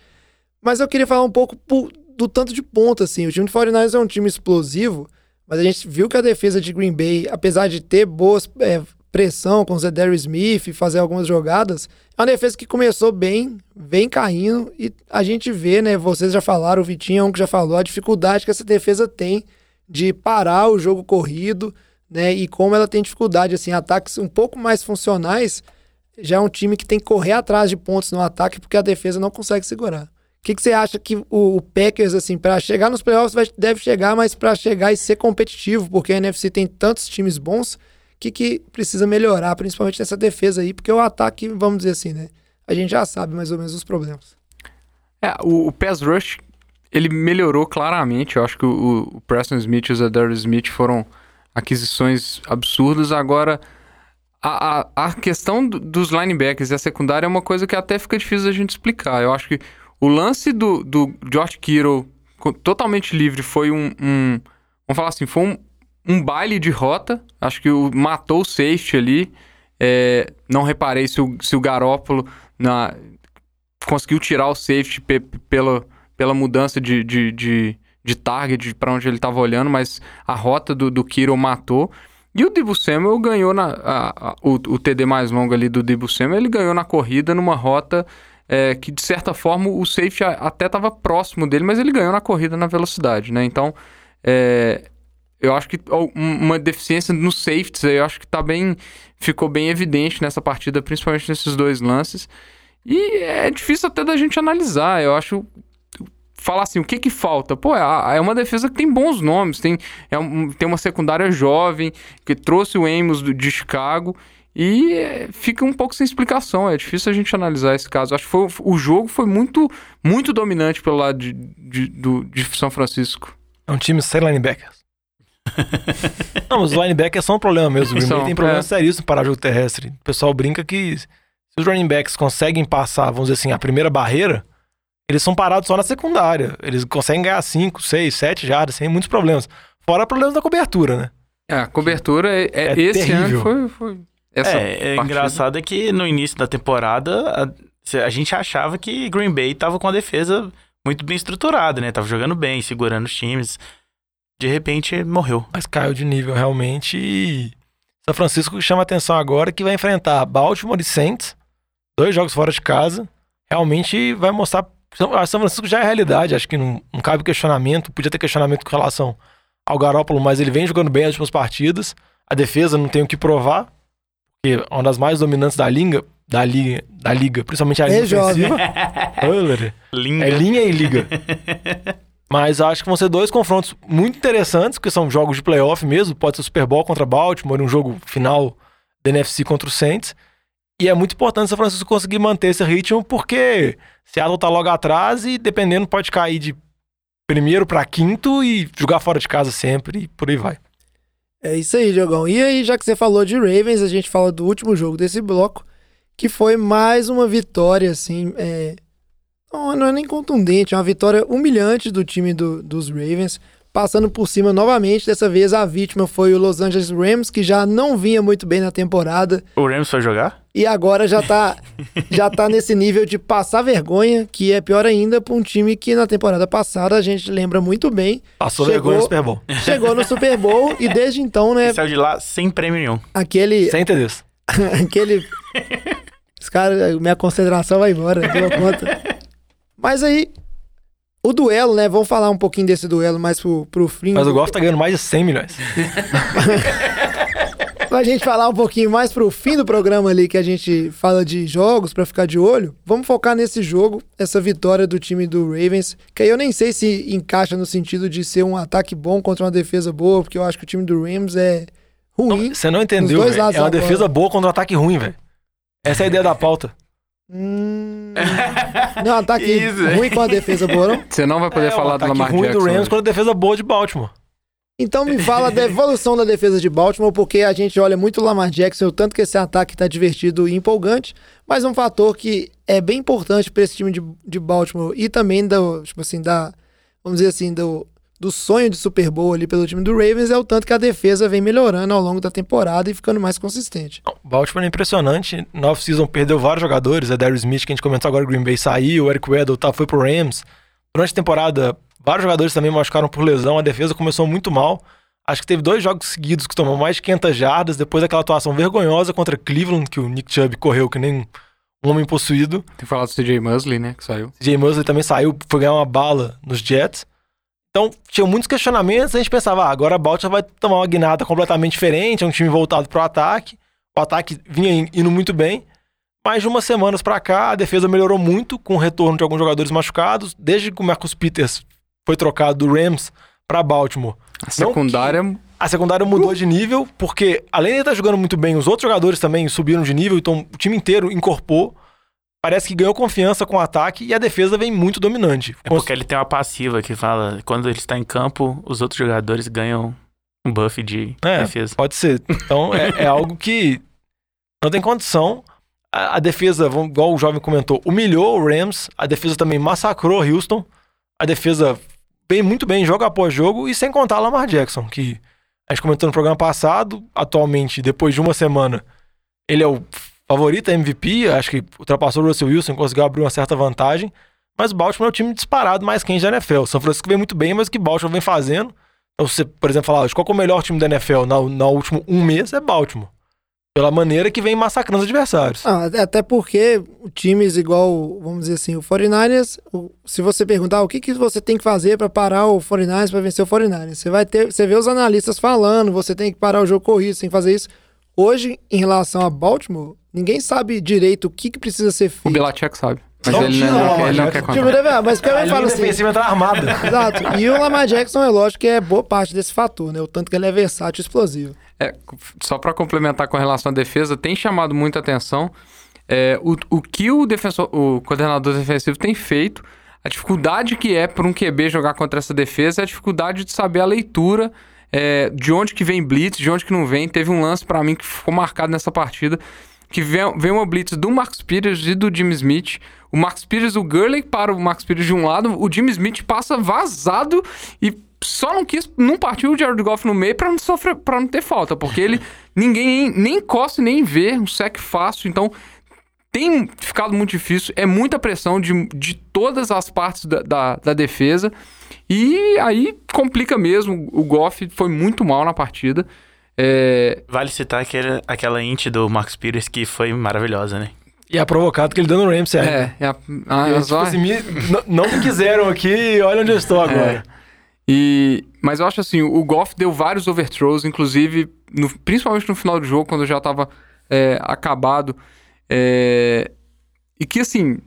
Mas eu queria falar um pouco po- do tanto de ponto, assim. O time de 49ers é um time explosivo, mas a gente viu que a defesa de Green Bay, apesar de ter boas é, pressão com o Zedary Smith e fazer algumas jogadas, é uma defesa que começou bem, vem caindo, e a gente vê, né? Vocês já falaram, o Vitinho é um que já falou, a dificuldade que essa defesa tem de parar o jogo corrido, né? E como ela tem dificuldade, assim, ataques um pouco mais funcionais, já é um time que tem que correr atrás de pontos no ataque porque a defesa não consegue segurar. O que, que você acha que o, o Packers, assim, para chegar nos playoffs vai- deve chegar, mas para chegar e ser competitivo, porque a NFC tem tantos times bons, o que, que precisa melhorar, principalmente nessa defesa aí, porque o ataque, vamos dizer assim, né? A gente já sabe mais ou menos os problemas. É, o, o pass rush, ele melhorou claramente. Eu acho que o, o Preston Smith e o Zadar Smith foram aquisições absurdas. Agora, a, a, a questão do- dos linebackers e a secundária é uma coisa que até fica difícil a gente explicar. Eu acho que o lance do, do George Kittle totalmente livre foi um, um- vamos falar assim, foi um, um baile de rota. Acho que o, matou o safety ali. É, não reparei se o, se o Garópolo na, conseguiu tirar o safety pe- pela, pela mudança de, de, de, de target para onde ele estava olhando, mas a rota do, do Kiro matou. E o Debo Samuel ganhou na. a- a- o, o TD mais longo ali do Debo Samuel, ele ganhou na corrida numa rota é, que, de certa forma, o safety até estava próximo dele, mas ele ganhou na corrida na velocidade, né? Então, é, eu acho que um- uma deficiência nos safeties, eu acho que tá bem. Ficou bem evidente nessa partida, principalmente nesses dois lances. E é difícil até da gente analisar. Eu acho. Falar assim, o que que falta? Pô, é é uma defesa que tem bons nomes. Tem, é um- tem uma secundária jovem que trouxe o Amos do- de Chicago. E é, fica um pouco sem explicação. É difícil a gente analisar esse caso. Acho que foi, o jogo foi muito, muito dominante pelo lado de, de, do- de São Francisco. É um time sem linebackers. Não, os linebackers são um problema mesmo. São, tem problema é. seríssimo para jogo terrestre. O pessoal brinca que se os running backs conseguem passar, vamos dizer assim, a primeira barreira, eles são parados só na secundária. Eles conseguem ganhar 5, 6, 7 jardas sem muitos problemas. Fora problemas da cobertura, né? É, a cobertura é, é- É esse terrível. ano foi. foi essa é, é engraçado é que no início da temporada a, a gente achava que Green Bay tava com a defesa muito bem estruturada, né? Tava jogando bem, segurando os times. De repente morreu. Mas caiu de nível realmente. E São Francisco chama atenção agora que vai enfrentar Baltimore e Saints, dois jogos fora de casa. Realmente vai mostrar. São a São Francisco já é realidade, acho que não, não cabe questionamento. Podia ter questionamento com relação ao Garópolo, mas ele vem jogando bem as últimas partidas. A defesa não tem o que provar, porque é uma das mais dominantes da liga, da liga, da liga principalmente a linha É jovem. ofensiva. Olha, Linda. é linha e liga. Mas acho que vão ser dois confrontos muito interessantes, porque são jogos de playoff mesmo. Pode ser Super Bowl contra Baltimore, um jogo final da NFC contra o Saints. E é muito importante o São Francisco conseguir manter esse ritmo, porque Seattle tá logo atrás e dependendo pode cair de primeiro para quinto e jogar fora de casa sempre e por aí vai. É isso aí, Diogão. E aí, já que você falou de Ravens, a gente fala do último jogo desse bloco, que foi mais uma vitória, assim, é... não, não é nem contundente, é uma vitória humilhante do time do- dos Ravens, passando por cima novamente. Dessa vez a vítima foi o Los Angeles Rams, que já não vinha muito bem na temporada O Rams foi jogar? e agora já tá, já tá nesse nível de passar vergonha, que é pior ainda para um time que na temporada passada a gente lembra muito bem, Passou Chegou- vergonha no Super Bowl. chegou no Super Bowl e desde então, né, Saiu de lá sem prêmio nenhum. aquele Sem entender isso. aquele. Os caras, minha concentração vai embora, deu conta. Mas aí, O duelo, né? Vamos falar um pouquinho desse duelo mais pro, pro fim. Mas o Goff tá ganhando mais de 100 milhões. Pra gente falar um pouquinho mais pro fim do programa ali, que a gente fala de jogos pra ficar de olho, vamos focar nesse jogo, essa vitória do time do Ravens, que aí eu nem sei se encaixa no sentido de ser um ataque bom contra uma defesa boa, porque eu acho que o time do Rams é ruim. Você não entendeu, É uma bola. defesa boa contra um ataque ruim, velho. Essa é a ideia da pauta. Hum, não, ataque Isso. ruim com a defesa boa, não? Você não vai poder é, falar do ataque Lamar ruim Jackson. do Rams hoje. contra a defesa boa de Baltimore. Então me fala da evolução da defesa de Baltimore, porque a gente olha muito o Lamar Jackson, o tanto que esse ataque tá divertido e empolgante, mas um fator que é bem importante para esse time de, de Baltimore e também do, tipo assim, da, vamos dizer assim, do, do sonho de Super Bowl ali pelo time do Ravens é o tanto que a defesa vem melhorando ao longo da temporada e ficando mais consistente. O Baltimore é impressionante. Na off-season perdeu vários jogadores. A Darius Smith, que a gente comentou agora, o Green Bay saiu. O Eric Weddle tá, foi pro Rams. Durante a temporada, vários jogadores também machucaram por lesão. A defesa começou muito mal. Acho que teve dois jogos seguidos que tomou mais de 500 jardas. Depois daquela atuação vergonhosa contra Cleveland, que o Nick Chubb correu que nem um homem possuído. Tem que falar do CJ Musley, né? Que saiu. Jay Musley também saiu, foi ganhar uma bala nos Jets. Então, tinha muitos questionamentos, a gente pensava, ah, agora a Baltimore vai tomar uma guinada completamente diferente, é um time voltado pro ataque. O ataque vinha in- indo muito bem. Mas de umas semanas pra cá, a defesa melhorou muito com o retorno de alguns jogadores machucados. Desde que o Marcus Peters foi trocado do Rams pra Baltimore. A secundária. A secundária mudou de nível, porque além de estar jogando muito bem, os outros jogadores também subiram de nível, então o time inteiro incorporou. Parece que ganhou confiança com o ataque e a defesa vem muito dominante. É porque ele tem uma passiva que fala, quando ele está em campo, os outros jogadores ganham um buff de É, defesa. Pode ser. Então é, é algo que não tem condição. A, a defesa, igual o jovem comentou, humilhou o Rams. A defesa também massacrou o Houston. A defesa vem muito bem jogo após jogo. E sem contar Lamar Jackson, que a gente comentou no programa passado. Atualmente, depois de uma semana, ele é o favorito a MVP. Acho que ultrapassou o Russell Wilson, conseguiu abrir uma certa vantagem. Mas o Baltimore é o time disparado mais quente da NFL. O São Francisco vem muito bem, mas o que o Baltimore vem fazendo então, você, por exemplo, falar, qual é o melhor time da NFL na último um mês é Baltimore. Pela maneira que vem massacrando os adversários. Ah, até porque times igual, vamos dizer assim, o 49ers, o- se você perguntar o que, que você tem que fazer para parar o 49ers para vencer o 49ers, você vai ter, você vê os analistas falando, você tem que parar o jogo corrido, você tem que fazer isso. Hoje, em relação a Baltimore, ninguém sabe direito o que, que precisa ser O feito. Belichick sabe. Mas Não ele não, o quer- ele não quer Tipo, contar. deve- mas A também linha fala assim. defensiva tá armada. Exato. E o Lamar Jackson é lógico que é boa parte desse fator, né? O tanto que ele é versátil e explosivo. É, só para complementar com relação à defesa, tem chamado muita atenção é, o, o que o, defensor, o coordenador defensivo tem feito, a dificuldade que é para um QB jogar contra essa defesa, é a dificuldade de saber a leitura é, de onde que vem blitz, de onde que não vem. Teve um lance para mim que ficou marcado nessa partida, que vem, vem uma blitz do Marcus Peters e do Jimmy Smith. O Marcus Peters, o Gurley para o Marcus Peters de um lado, o Jimmy Smith passa vazado e só não quis, não partiu o Jared Goff no meio pra não sofrer, para não ter falta, porque ele ninguém nem encosta nem vê um sec fácil, então tem ficado muito difícil, é muita pressão de, de todas as partes da, da, da defesa e aí complica mesmo. O Goff foi muito mal na partida. É, Vale citar aquele, aquela int do Marcus Peters que foi maravilhosa, né? E é provocado que ele deu no Ramsey. é, é a- a- Eu, as tipo assim, me- não me quiseram aqui, olha onde eu estou agora. E, mas eu acho assim, o Goff deu vários overthrows, inclusive, no- principalmente no final do jogo, quando já tava é, acabado. É, e que assim,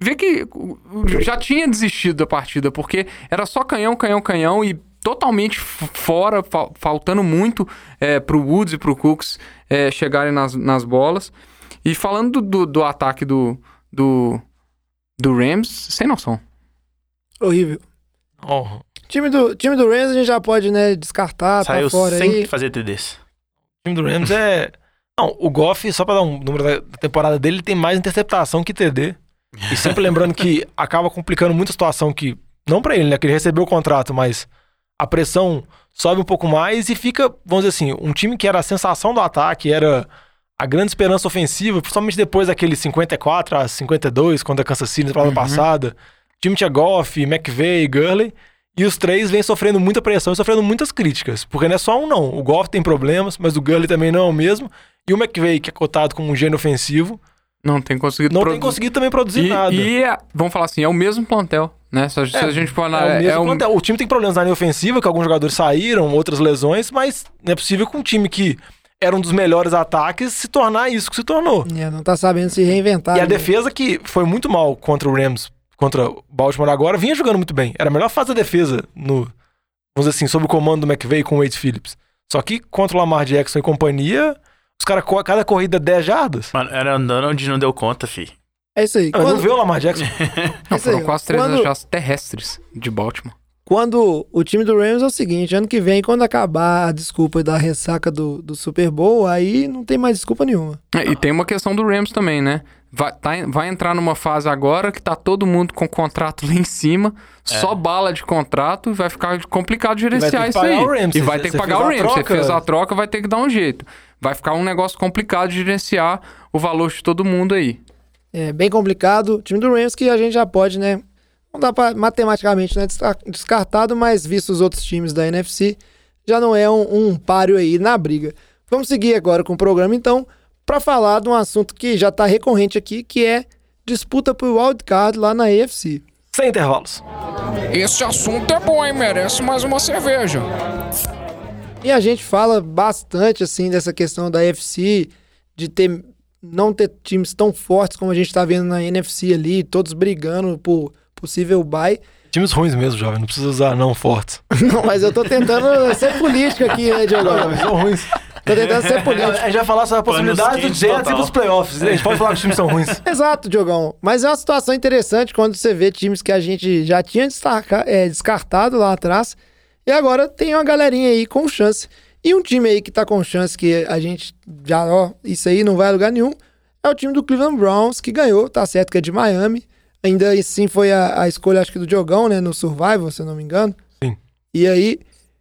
vê que o- o- já tinha desistido da partida, porque era só canhão, canhão, canhão e totalmente fora, fa- faltando muito é, pro Woods e pro Cooks é, chegarem nas, nas bolas. E falando do, do, ataque do, do, do Rams, sem noção. Horrível. Oh, Time do, time do Rams a gente já pode, né, descartar, Saiu tá fora sem aí. fazer TDs. o time do Rams é. Não, o Goff, só pra dar um número da da temporada dele, ele tem mais interceptação que TD. E sempre lembrando que acaba complicando muito a situação que. Não pra ele, né? Que ele recebeu o contrato, mas a pressão sobe um pouco mais e fica, vamos dizer assim, um time que era a sensação do ataque, era a grande esperança ofensiva, principalmente depois daquele 54 a 52, quando a Kansas City na temporada passada. O time tinha Goff, McVeigh, Gurley. E os três vêm sofrendo muita pressão e sofrendo muitas críticas. Porque não é só um, não. O Goff tem problemas, mas o Gurley também não é o mesmo. E o McVeigh, que é cotado como um gênio ofensivo, Não tem conseguido não produzir. tem conseguido também produzir E, nada. e é- vamos falar assim, é o mesmo plantel. né? Se, a- se a gente for É, o, analisar. mesmo É, um- plantel. O time tem problemas na linha ofensiva, que alguns jogadores saíram, outras lesões, mas não é possível que um time que era um dos melhores ataques se tornar isso que se tornou. É, não tá sabendo se reinventar. E a né? defesa que foi muito mal contra o Rams, contra o Baltimore agora, vinha jogando muito bem. Era a melhor fase da defesa no, vamos dizer assim, sob o comando do McVay com o Wade Phillips. Só que contra o Lamar Jackson e companhia, os caras, co- cada corrida 10 jardas. Mano, era andando onde não deu conta, fi. É isso aí. Ah, Não Quando, vê o Lamar Jackson. Não, isso aí, foram quase três quando- terrestres de Baltimore. quando o time do Rams é o seguinte, ano que vem, quando acabar a desculpa da ressaca do, do Super Bowl, aí não tem mais desculpa nenhuma. É, E tem uma questão do Rams também, né? Vai, tá vai entrar numa fase agora que tá todo mundo com contrato lá em cima, só bala de contrato, e vai ficar complicado vai ter gerenciar que isso pagar aí. o Rams. E vai ter que pagar o Rams. Você fez a troca, vai ter que dar um jeito. Vai ficar um negócio complicado de gerenciar o valor de todo mundo aí. É bem complicado. O time do Rams que a gente já pode, né? Não dá pra matematicamente né, desca- descartado, mas visto os outros times da NFC, já não é um, um páreo aí na briga. Vamos seguir agora com o programa, então, para falar de um assunto que já tá recorrente aqui, que é disputa por wildcard lá na AFC. Sem intervalos. Esse assunto é bom, hein? Merece mais uma cerveja. E a gente fala bastante assim dessa questão da NFC, de ter não ter times tão fortes como a gente tá vendo na NFC ali, todos brigando por possível bye. Times ruins mesmo, jovem. Não precisa usar não fortes. Não, mas eu tô tentando ser político aqui, né, Diogo? são ruins. Tô tentando ser político. A gente vai falar sobre a possibilidade do Jets total. e dos playoffs. A gente pode falar que os times são ruins. Exato, Diogão. Mas é uma situação interessante quando você vê times que a gente já tinha é, descartado lá atrás e agora tem uma galerinha aí com chance. E um time aí que tá com chance que a gente já, ó, isso aí não vai a lugar nenhum, é o time do Cleveland Browns, que ganhou, tá certo que é de Miami. Ainda assim foi a, a escolha, acho que do Diogão, né, no Survival, se eu não me engano. Sim. E aí,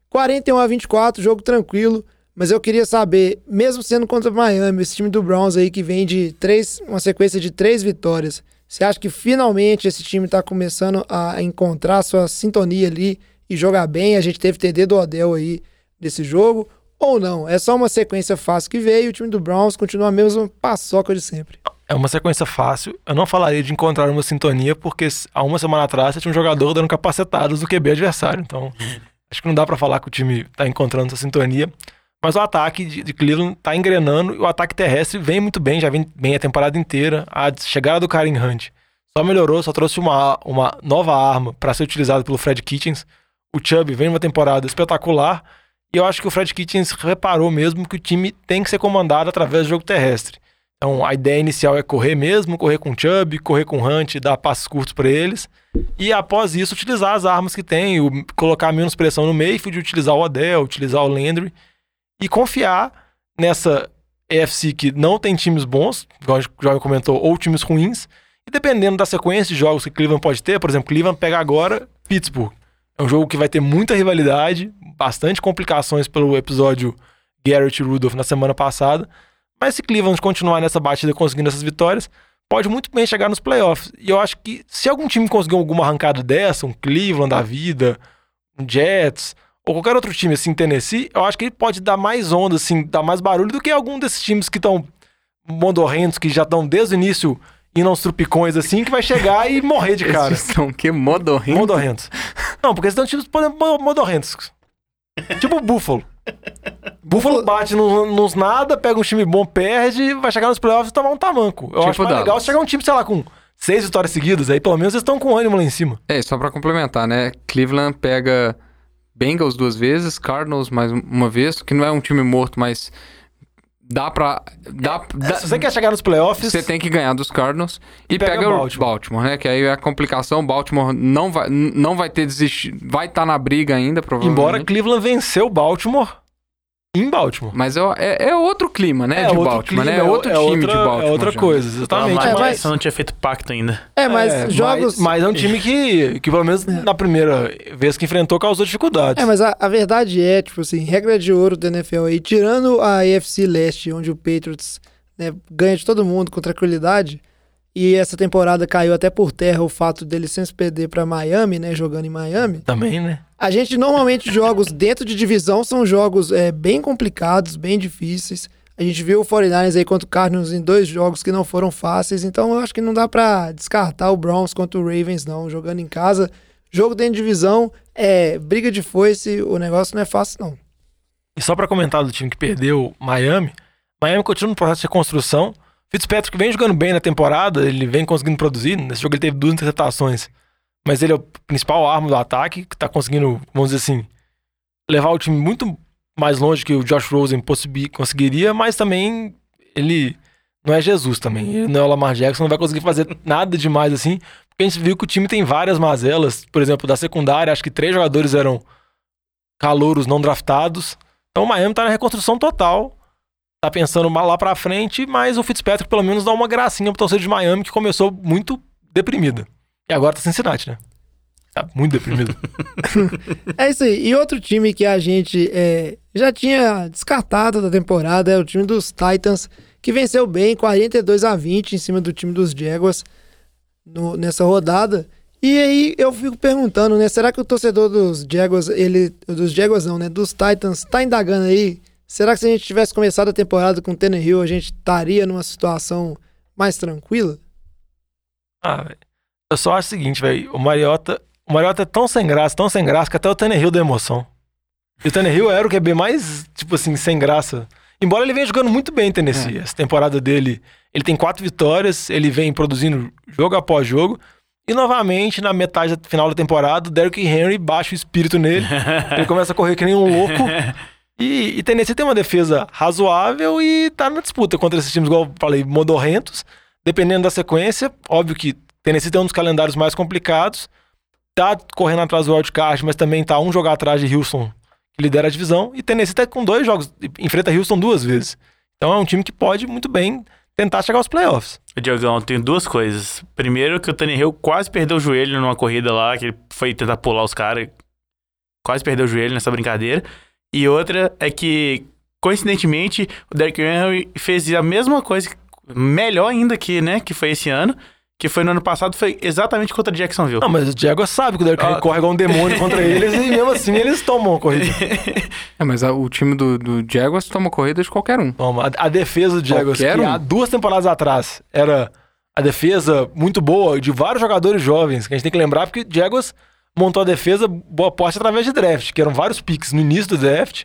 41 a 24, jogo tranquilo. Mas eu queria saber, mesmo sendo contra o Miami, esse time do Browns aí que vem de três, uma sequência de três vitórias, você acha que finalmente esse time tá começando a encontrar sua sintonia ali e jogar bem? A gente teve TD do Odell aí desse jogo? Ou não? É só uma sequência fácil que veio o time do Browns continua a mesma paçoca de sempre. É uma sequência fácil. Eu não falaria de encontrar uma sintonia, porque há uma semana atrás você tinha um jogador dando capacetados do QB adversário. Então, acho que não dá pra falar que o time tá encontrando essa sintonia. Mas o ataque de, de Cleveland tá engrenando e o ataque terrestre vem muito bem, já vem bem a temporada inteira. A chegada do Karen Hunt só melhorou, só trouxe uma, uma nova arma para ser utilizada pelo Fred Kitchens. O Chubb vem numa temporada espetacular. E eu acho que o Fred Kitchens reparou mesmo que o time tem que ser comandado através do jogo terrestre. Então a ideia inicial é correr mesmo, correr com o Chubb, correr com o Hunt, dar passos curtos para eles. E após isso, utilizar as armas que tem, o- colocar menos pressão no Mayfield, utilizar o Odell, utilizar o Landry. E confiar nessa EFC que não tem times bons, igual gente já comentou, ou times ruins. E dependendo da sequência de jogos que Cleveland pode ter, por exemplo, Cleveland pega agora Pittsburgh. É um jogo que vai ter muita rivalidade, bastante complicações pelo episódio Garrett e Rudolph na semana passada. Mas se Cleveland continuar nessa batida conseguindo essas vitórias, pode muito bem chegar nos playoffs. E eu acho que se algum time conseguir alguma arrancada dessa, um Cleveland da vida, um Jets, ou qualquer outro time assim, Tennessee, eu acho que ele pode dar mais onda, assim, dar mais barulho do que algum desses times que estão mondorrentos, que já estão desde o início indo aos trupicões assim, que vai chegar e morrer de cara. Esses são o quê? Modorrento? Modorrentos. Não, porque são times mo- modorrentos. Tipo o Buffalo. Buffalo bate no- nos nada, pega um time bom, perde, vai chegar nos playoffs e tomar um tamanco. Eu Tipo acho mais Dallas. legal se chegar um time, sei lá, com seis vitórias seguidas, aí pelo menos eles estão com ânimo lá em cima. É, só pra complementar, né? Cleveland pega Bengals duas vezes, Cardinals mais uma vez, que não é um time morto, mas dá pra. Dá, dá- Se você quer chegar nos playoffs, você tem que ganhar dos Cardinals e, pega pega, o Baltimore. Baltimore. né? Que aí é a complicação. Baltimore não vai, não vai ter desistir. Vai estar na briga ainda, provavelmente. embora Cleveland venceu Baltimore em Baltimore. Mas é, é, é outro clima, né? de outro Baltimore, né? É clima, outro é time outra, de Baltimore. É outra já. coisa, exatamente. Mas, É, mas não tinha feito pacto ainda. É, mas É, jogos. Mas, mas é um time que, que pelo menos na primeira vez que enfrentou, causou dificuldades. É, mas a, a verdade é, tipo assim, regra de ouro do NFL aí, tirando a AFC Leste, onde o Patriots né, ganha de todo mundo com tranquilidade, e essa temporada caiu até por terra o fato dele sempre perder pra Miami, né, jogando em Miami. Também, né? A gente normalmente jogos dentro de divisão são jogos é, bem complicados, bem difíceis. A gente viu o 49ers aí contra o Cardinals em dois jogos que não foram fáceis, então eu acho que não dá pra descartar o Browns contra o Ravens, não. Jogando em casa, jogo dentro de divisão, é briga de foice, o negócio não é fácil, não. E só pra comentar do time que perdeu Miami, Miami continua no processo de reconstrução. Fitzpatrick vem jogando bem na temporada, ele vem conseguindo produzir. Nesse jogo ele teve duas interceptações. Mas ele é o principal arma do ataque, que tá conseguindo, vamos dizer assim, levar o time muito mais longe que o Josh Rosen conseguiria, mas também ele não é Jesus também. Ele não é o Lamar Jackson, não vai conseguir fazer nada demais assim. Porque a gente viu que o time tem várias mazelas. Por exemplo, da secundária, acho que três jogadores eram calouros não draftados. Então o Miami tá na reconstrução total. Tá pensando lá pra frente, mas o Fitzpatrick pelo menos dá uma gracinha pro torcedor de Miami, que começou muito deprimida. E agora tá Cincinnati, né? Tá muito deprimido. É isso aí. E outro time que a gente é, já tinha descartado da temporada é o time dos Titans, que venceu bem 42 a 20 em cima do time dos Jaguars no- nessa rodada. E aí eu fico perguntando, né? Será que o torcedor dos Jaguars, ele. Dos Jaguars não, né? Dos Titans, tá indagando aí? Será que se a gente tivesse começado a temporada com o Tannehill, a gente estaria numa situação mais tranquila? Ah, velho. Eu só acho o seguinte, velho. O Mariota. O Mariota é tão sem graça, tão sem graça, que até o Tannehill deu emoção. E o Tannehill era o QB mais, tipo assim, sem graça. Embora ele venha jogando muito bem em Tennessee. Essa temporada dele, ele tem quatro vitórias, ele vem produzindo jogo após jogo. E novamente, na metade da- final da temporada, o Derrick Henry baixa o espírito nele. ele começa a correr que nem um louco. E, e Tennessee tem uma defesa razoável e tá na disputa contra esses times, igual eu falei, modorrentos. Dependendo da sequência, óbvio que Tennessee tem um dos calendários mais complicados. Tá correndo atrás do wildcard, mas também tá um jogo atrás de Houston, que lidera a divisão. E Tennessee tá com dois jogos, enfrenta Houston duas vezes. Então é um time que pode muito bem tentar chegar aos playoffs. Diogão, tem duas coisas. Primeiro, que o Tannehill quase perdeu o joelho numa corrida lá, que ele foi tentar pular os caras. Quase perdeu o joelho nessa brincadeira. E outra é que, coincidentemente, o Derrick Henry fez a mesma coisa, melhor ainda que, né, que foi esse ano, que foi no ano passado, foi exatamente contra Jacksonville. Não, mas o Diego sabe que o Derrick Henry Ah. corre igual um demônio contra eles e mesmo assim eles tomam a corrida. É, mas a- o time do, do Jaguars toma corrida de qualquer um. Toma, a, a defesa do Jaguars, que um. há duas temporadas atrás era a defesa muito boa de vários jogadores jovens, que a gente tem que lembrar porque o Jaguars montou a defesa boa parte através de draft, que eram vários picks no início do draft.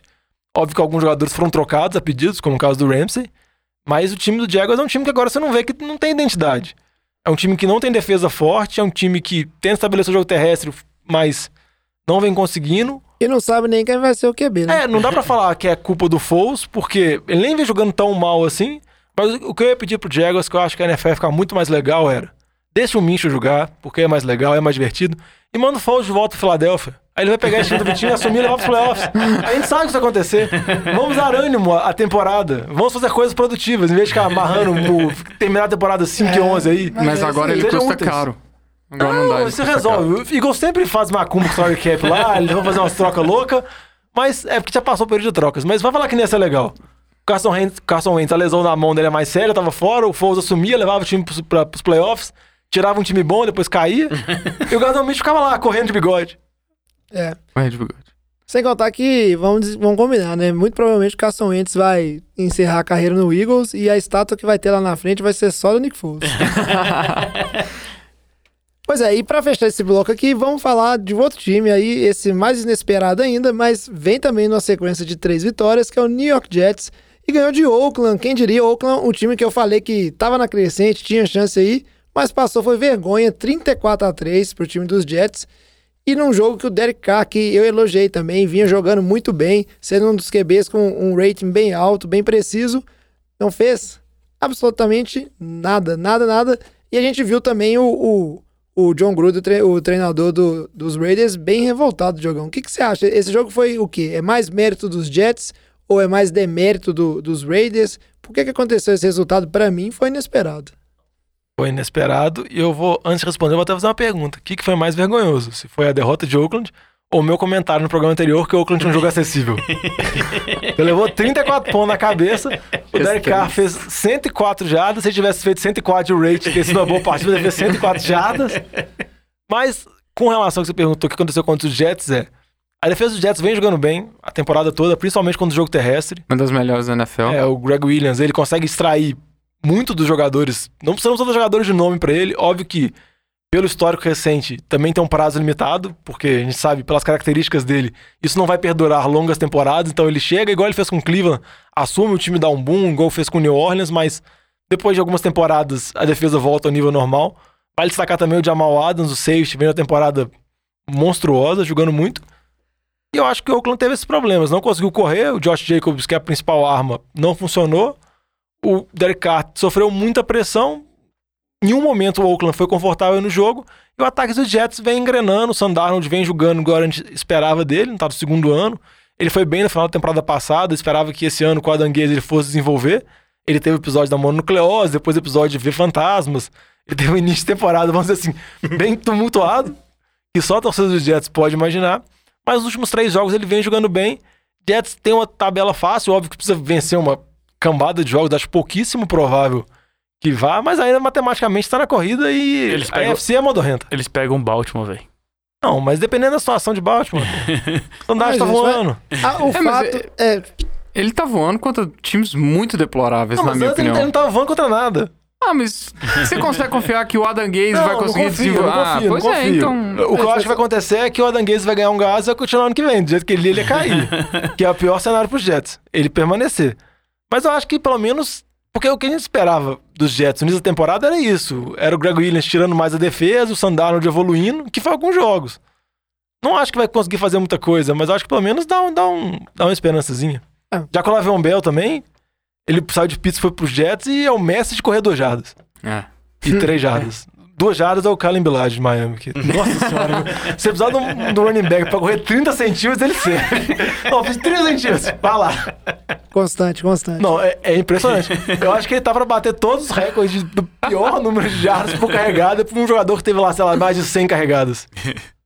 Óbvio que alguns jogadores foram trocados a pedidos, como o caso do Ramsey, mas o time do Jaguars é um time que agora você não vê que não tem identidade. É um time que não tem defesa forte, é um time que tenta estabelecer o jogo terrestre, mas não vem conseguindo. E não sabe nem quem vai ser o QB, né? É, não dá pra falar que é culpa do Foles, porque ele nem vem jogando tão mal assim. Mas o que eu ia pedir pro Jaguars, que eu acho que a NFL ia ficar muito mais legal, era deixa o Mincho jogar, porque é mais legal, é mais divertido, e manda o Foles de volta pro Filadélfia. Aí ele vai pegar esse time do Vitinho, assumir e levar pros playoffs. A gente sabe que isso vai acontecer. Vamos dar ânimo à temporada. Vamos fazer coisas produtivas, em vez de ficar amarrando, o- terminar a temporada 5 e 11 aí. Mas é agora ele custa Sejam caro. Agora não, dá. ele isso caro. resolve. O Eagles sempre faz macumba com story cap lá, eles vão fazer umas trocas loucas, mas é porque já passou o período de trocas. Mas vai falar que nem ia ser legal. O Carson Wentz, Carson Wentz, a lesão na mão dele é mais séria, tava fora, o Foles assumia, levava o time pros, pra, pros playoffs, tirava um time bom, depois caía, e o Gardner Mitchell ficava lá, correndo de bigode. É. Vai de bigode. Sem contar que, vamos, vamos combinar, né? Muito provavelmente o Carson Wentz vai encerrar a carreira no Eagles e a estátua que vai ter lá na frente vai ser só do Nick Foles. pois é, e pra fechar esse bloco aqui, vamos falar de outro time aí, esse mais inesperado ainda, mas vem também numa sequência de três vitórias, que é o New York Jets, e ganhou de Oakland. Quem diria, Oakland, um time que eu falei que tava na crescente, tinha chance aí, mas passou, foi vergonha, 34 a 3 pro time dos Jets. E num jogo que o Derek Carr, que eu elogiei também, vinha jogando muito bem, sendo um dos QBs com um rating bem alto, bem preciso, não fez absolutamente nada, nada, nada. E a gente viu também o, o, o John Gruden, o, tre- o treinador do- dos Raiders, bem revoltado, Jogão. O que, que você acha? Esse jogo foi o quê? É mais mérito dos Jets ou é mais demérito do- dos Raiders? Por que, que aconteceu esse resultado? Pra mim, foi inesperado. Foi inesperado, e eu vou, antes de responder, eu vou até fazer uma pergunta. O que, que foi mais vergonhoso? Se foi a derrota de Oakland ou o meu comentário no programa anterior que o Oakland tinha um jogo acessível? Ele levou 34 pontos na cabeça, o Derek Carr fez 104 jardas, se ele tivesse feito 104 de rate, teria sido uma boa partida, ele fez 104 jardas. Mas, com relação ao que você perguntou, o que aconteceu contra os Jets é, A defesa dos Jets vem jogando bem a temporada toda, principalmente quando o jogo terrestre. Uma das melhores da NFL. É, o Greg Williams, ele consegue extrair muito dos jogadores. Não precisamos só dos jogadores de nome pra ele. Óbvio que, pelo histórico recente, também tem um prazo limitado, porque a gente sabe, pelas características dele, isso não vai perdurar longas temporadas. Então ele chega, igual ele fez com o Cleveland, assume o time dá um boom, igual fez com o New Orleans, mas depois de algumas temporadas a defesa volta ao nível normal. Vale destacar também o Jamal Adams, o safety, vem uma temporada monstruosa, jogando muito. E eu acho que o Oakland teve esses problemas. Não conseguiu correr, o Josh Jacobs, que é a principal arma, não funcionou. O Derek Carr sofreu muita pressão. Em um momento o Oakland foi confortável no jogo. E o ataque dos Jets vem engrenando. O Sandarnold vem jogando igual a gente esperava dele, não tá no segundo ano. Ele foi bem no final da temporada passada, esperava que esse ano com o Adanguese ele fosse desenvolver. Ele teve o episódio da mononucleose, depois o episódio de ver fantasmas. Ele teve um início de temporada, vamos dizer assim, bem tumultuado, que só a torcida dos Jets pode imaginar. Mas nos últimos três jogos ele vem jogando bem. Jets tem uma tabela fácil, óbvio que precisa vencer uma cambada de jogos, acho pouquíssimo provável que vá, mas ainda matematicamente está na corrida e Eles a pegam- NFC é modorrenta. Eles pegam Baltimore, velho. Não, mas dependendo da situação de Baltimore, Mas tá vai- voando. Ah, o É, fato é. Ele tá voando contra times muito deploráveis, Não, na mas minha antes ele, opinião. ele não tava voando contra nada. Ah, mas você consegue confiar que o Adam Gaze Não, vai conseguir desenvolver? não Ah, confio, pois não é, confio. então. O que eu acho que vai acontecer é que o Adanguese vai ganhar um gás e vai continuar ano que vem. Do jeito que ele ele ia cair. que é o pior cenário pros Jets. Ele permanecer. Mas eu acho que pelo menos. Porque o que a gente esperava dos Jets no início da temporada era isso. Era o Greg Williams tirando mais a defesa, o Sandarnold evoluindo, que foi alguns jogos. Não acho que vai conseguir fazer muita coisa, mas acho que pelo menos dá, um, dá, um, dá uma esperançazinha. É. Já com o Lavion Bell também, ele saiu de Pittsburgh foi pros Jets e é o mestre de correr duas jardas. É. E três jardas. Duas jardas é o Kalen Bilage de Miami. Que, nossa senhora, você precisar de um, de um running back pra correr 30 centímetros, ele serve. Não, fiz 30 centímetros. Vai lá. Constante, constante. Não, é, é impressionante. Eu acho que ele tá pra bater todos os recordes do pior número de jardas por carregada pra um jogador que teve lá, sei lá, mais de 100 carregadas.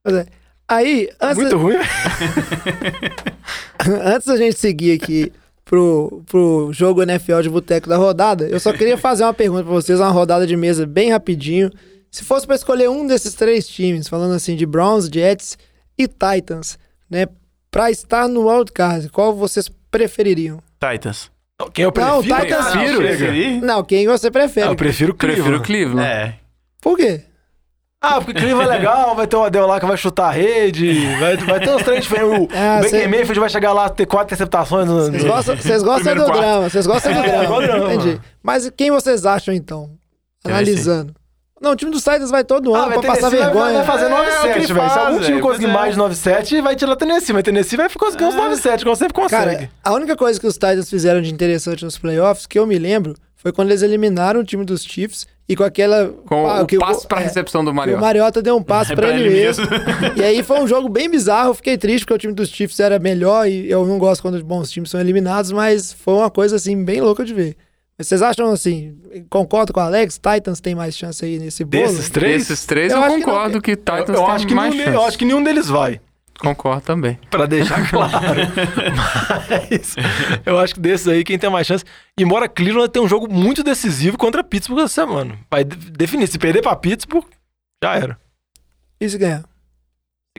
Pois é. Aí, antes, Muito ruim. antes da gente seguir aqui pro, pro jogo NFL de boteco da rodada, eu só queria fazer uma pergunta pra vocês, uma rodada de mesa bem rapidinho. Se fosse pra escolher um desses três times, falando assim de Browns, Jets e Titans, né, pra estar no wildcard, qual vocês prefeririam? Titans. Quem eu Não, prefiro? Titans- Ah, Prefiro? chega. Preferi? Não, quem você prefere? Ah, eu prefiro Prefiro Cleveland. o Cleveland. É. Por quê? Ah, porque Cleveland é legal, vai ter o Adel lá que vai chutar a rede, vai, vai ter uns três diferentes. O Ah, Baker cê- Mayfield vai chegar lá ter quatro interceptações. No, Vocês no- gostam, vocês gostam do quarto. drama, vocês gostam do É, drama. igual drama. Entendi. Mas quem vocês acham então? Analisando. Não, o time dos Titans vai todo ano Ah, pra passar vai- vergonha. Vai fazer É, é o que 9-7, ele velho. Se algum time velho, conseguir é. mais de 9-7, vai tirar Tennessee. Mas Tennessee vai conseguir uns 9-7, como sempre consegue. Cara, a única coisa que os Titans fizeram de interessante nos playoffs, que eu me lembro, foi quando eles eliminaram o time dos Chiefs e com aquela. Com ah, o que passe pra é, recepção do Mariota. O Mariota deu um passe É pra pra ele ele mesmo. e aí foi um jogo bem bizarro. Eu fiquei triste porque o time dos Chiefs era melhor e eu não gosto quando bons times são eliminados, mas foi uma coisa assim bem louca de ver. Vocês acham assim, concordo com o Alex, Titans tem mais chance aí nesse bolo? Desses três, Esses três Eu eu, que concordo que, eu, Titans eu tem acho que mais nenhum, chance. de- eu acho que nenhum deles vai. Concordo também. Pra deixar claro. Mas eu acho que desses aí, quem tem mais chance. Embora Cleveland tenha um jogo muito decisivo contra Pittsburgh essa semana. Vai de- definir. Se perder pra Pittsburgh, já era. E se ganhar?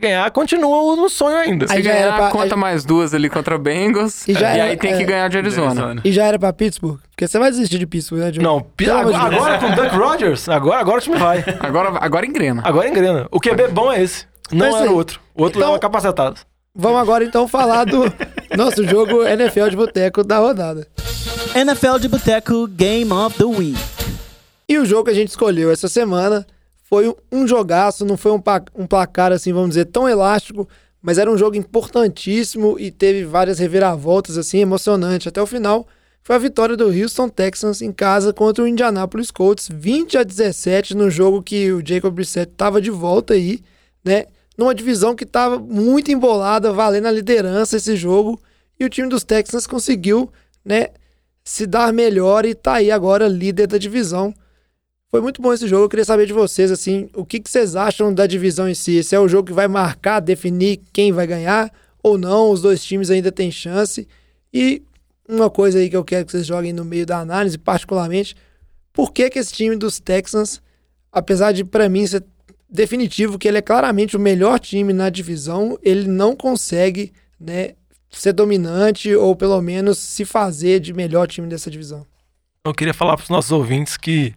Se ganhar, continua no sonho ainda. Aí Se já era ganhar, pra- conta aí- mais duas ali contra Bengals. E E, era- aí tem é, que ganhar de Arizona. E já era pra Pittsburgh? Porque você vai desistir de Pittsburgh, né? Não, de agora, agora com o Duck Rogers, agora, agora o time vai. Agora, agora engrena. Agora engrena. O QB bom é esse. Não Mas era aí- o outro. O outro Então- leva capacitado. Vamos agora então falar do nosso jogo NFL de boteco da rodada. NFL de Boteco Game of the Week. E o jogo que a gente escolheu essa semana foi um jogaço, não foi um, um placar assim, vamos dizer, tão elástico, mas era um jogo importantíssimo e teve várias reviravoltas assim, emocionante até o final. Foi a vitória do Houston Texans em casa contra o Indianapolis Colts, 20 a 17 no jogo que o Jacob Brissett estava de volta aí, né? Numa divisão que estava muito embolada, valendo a liderança esse jogo, e o time dos Texans conseguiu, né, se dar melhor e tá aí agora líder da divisão. Foi muito bom esse jogo. Eu queria saber de vocês, assim, o que, que vocês acham da divisão em si? Esse é o jogo que vai marcar, definir quem vai ganhar ou não? Os dois times ainda têm chance. E uma coisa aí que eu quero que vocês joguem no meio da análise, particularmente, por que, que esse time dos Texans, apesar de, pra mim, ser definitivo que ele é claramente o melhor time na divisão, ele não consegue, né, ser dominante ou pelo menos se fazer de melhor time dessa divisão. Eu queria falar para os nossos ouvintes que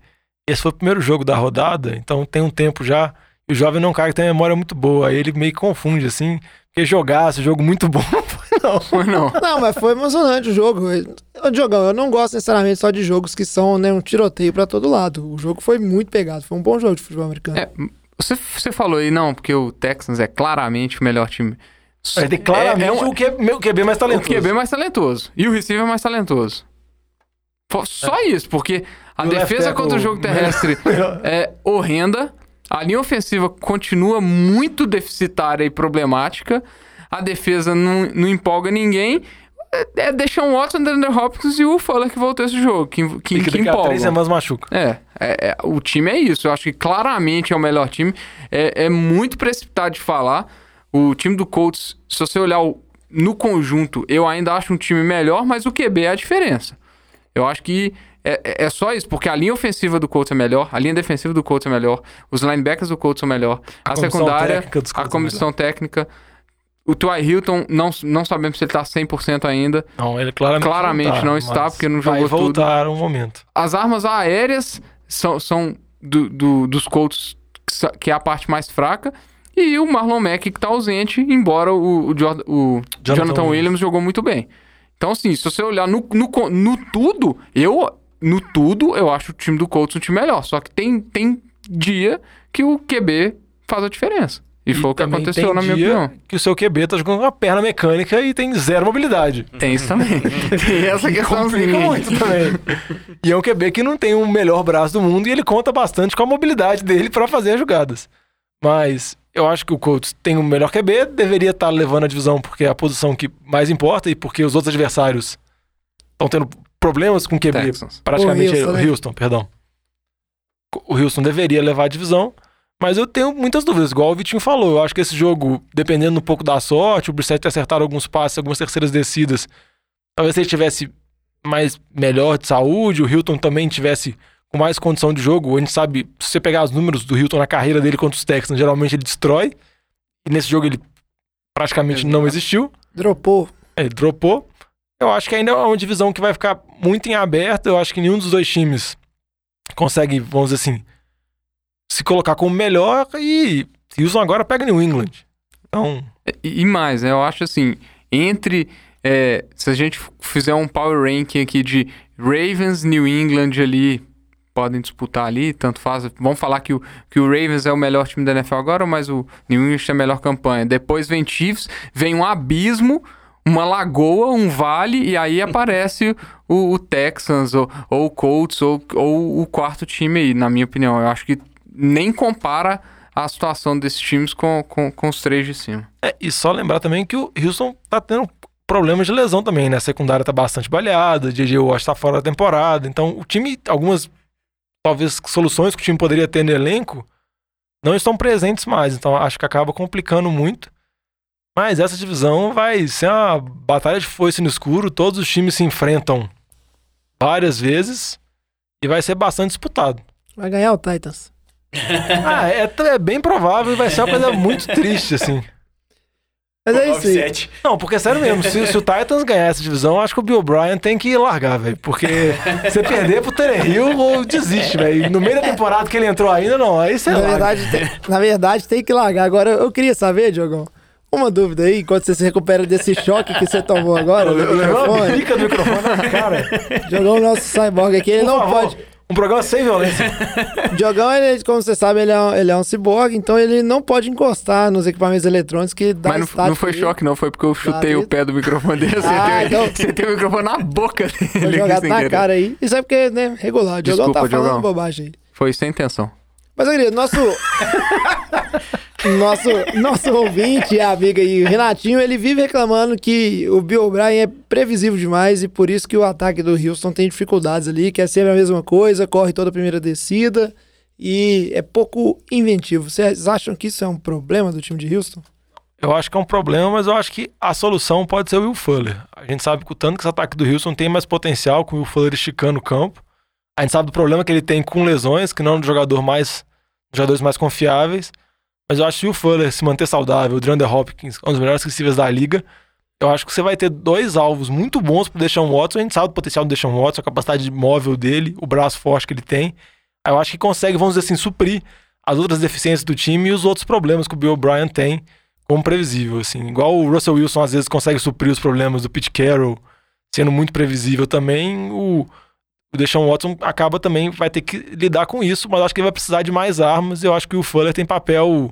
esse foi o primeiro jogo da rodada, então tem um tempo já. E o jovem não cai que tem uma memória muito boa. Aí ele meio que confunde, assim. Porque jogar esse jogo muito bom não foi, não. Foi não. Não, mas foi emocionante o jogo. Diogão, eu não gosto necessariamente só de jogos que são né, um tiroteio pra todo lado. O jogo foi muito pegado, foi um bom jogo de futebol americano. É, você, você falou aí, não, porque o Texans é claramente o melhor time. Ele tem claramente É- é um- o, QB, o QB mais O talentoso. QB mais talentoso. E o receiver mais talentoso. Só isso, porque a defesa tackle contra o jogo terrestre é horrenda. A linha ofensiva continua muito deficitária e problemática. A defesa não, não empolga ninguém. É, é deixar um Watson, Andrew Hopkins e o Fuller que voltou esse jogo, que, que, E que que daqui a três semanas machuca. É, é, é, o time é isso. Eu acho que claramente é o melhor time. É, é muito precipitado de falar. O time do Colts, se você olhar o- no conjunto, eu ainda acho um time melhor, mas o QB é a diferença. Eu acho que é, é- é só isso, porque a linha ofensiva do Colts é melhor, a linha defensiva do Colts é melhor, os linebackers do Colts são melhor, a, comissão secundária, a é comissão técnica. O T.Y. Hilton, não, não sabemos se ele tá 100% ainda. Não, ele claramente, Claramente não está, mas porque não vai jogou tudo. voltar um momento. As armas aéreas são, são do, do- dos Colts, que é a parte mais fraca. E o Marlon Mack que tá ausente, embora o, o Jordan- o Jonathan, Williams. Williams. jogou muito bem. Então, assim, se você olhar no, no, no tudo, eu. No tudo, eu acho o time do Colts um time melhor. Só que tem, tem dia que o QB faz a diferença. E, foi o que aconteceu, tem na minha dia opinião. Que o seu QB tá jogando com uma perna mecânica e tem zero mobilidade. Tem isso também. tem essa questãozinha. Complica muito também. E é um QB que não tem o melhor braço do mundo e ele conta bastante com a mobilidade dele pra fazer as jogadas. Mas eu acho que o Colts tem o melhor QB, deveria estar levando a divisão porque é a posição que mais importa e porque os outros adversários estão tendo problemas com o QB. Texans. Praticamente O Houston, o né? Houston, perdão. O Houston deveria levar a divisão, mas eu tenho muitas dúvidas, igual o Vitinho falou. Eu acho que esse jogo, dependendo um pouco da sorte, o Brissett ter acertado alguns passes, algumas terceiras descidas, talvez ele tivesse mais melhor de saúde, o Hilton também tivesse com mais condição de jogo. A gente sabe, se você pegar os números do Hilton na carreira dele contra os Texans, geralmente ele destrói. E nesse jogo ele praticamente não existiu. Dropou. Ele dropou. Eu acho que ainda é uma divisão que vai ficar muito em aberto. Eu acho que nenhum dos dois times consegue, vamos dizer assim, se colocar como melhor. E Houston agora pega New England. Então, E, e mais, né? Eu acho assim, entre. é, se a gente fizer um power ranking aqui de Ravens, New England ali, podem disputar ali, tanto faz. Vamos falar que o, que o Ravens é o melhor time da NFL agora, mas o New England tem a melhor campanha. Depois vem Chiefs, vem um abismo, uma lagoa, um vale, e aí aparece o, o Texans, ou, ou o Colts, ou, ou o quarto time aí, na minha opinião. Eu acho que nem compara a situação desses times com, com, com os três de cima. é, e só lembrar também que o Houston tá tendo problemas de lesão também, né? A secundária tá bastante baleada, o DJ Watt tá fora da temporada. Então, o time, algumas, talvez, soluções que o time poderia ter no elenco não estão presentes mais. Então, acho que acaba complicando muito. Mas essa divisão vai ser uma batalha de foice no escuro. Todos os times se enfrentam várias vezes e vai ser bastante disputado. Vai ganhar o Titans. Ah, é, é bem provável e vai ser uma coisa muito triste, assim. Mas é isso. Não, porque é sério mesmo, se, se o Titans ganhar essa divisão, acho que o Bill Bryan tem que largar, velho. Porque você perder pro Hill ou desiste, velho. No meio da temporada que ele entrou ainda, não. Aí você Na larga. verdade, tem, na verdade, tem que largar. Agora, eu queria saber, Diogão, uma dúvida aí, enquanto você se recupera desse choque que você tomou agora no Levou microfone. bica do microfone na cara. Diogão, nosso cyborg aqui, ele Por não favor, pode... Um programa sem violência. Diogão, ele, como você sabe, ele é, um, ele é um ciborgue, então ele não pode encostar nos equipamentos eletrônicos que dá Mas não, não foi choque, não. Foi porque eu chutei o pé do microfone dele. Você, Ah, tem, então- tem o microfone na boca dele. Foi jogado na querer. cara aí. Isso é porque, né, regular. O Diogão Desculpa, tá falando Diogão. bobagem aí. Foi sem intenção. Mas, querido, nosso. nosso, nosso ouvinte e amigo aí, Renatinho, ele vive reclamando que o Bill O'Brien é previsível demais e por isso que o ataque do Houston tem dificuldades ali, que é sempre a mesma coisa, corre toda a primeira descida e é pouco inventivo. Vocês acham que isso é um problema do time de Houston? Eu acho que é um problema, mas eu acho que a solução pode ser o Will Fuller. A gente sabe que o tanto que esse ataque do Houston tem mais potencial com o Will Fuller esticando o campo. A gente sabe do problema que ele tem com lesões, que não é um jogador mais, dos jogadores mais confiáveis. Mas eu acho que se o Fuller se manter saudável, o DeAndre Hopkins, um dos melhores receivers da liga, eu acho que você vai ter dois alvos muito bons pro Deshaun Watson. A gente sabe do potencial do Deshaun Watson, a capacidade móvel dele, o braço forte que ele tem. Eu acho que consegue, vamos dizer assim, suprir as outras deficiências do time e os outros problemas que o Bill O'Brien tem como previsível, assim. Igual o Russell Wilson às vezes consegue suprir os problemas do Pete Carroll, sendo muito previsível também, o, o Deshaun Watson acaba também, vai ter que lidar com isso, mas acho que ele vai precisar de mais armas eu acho que o Fuller tem papel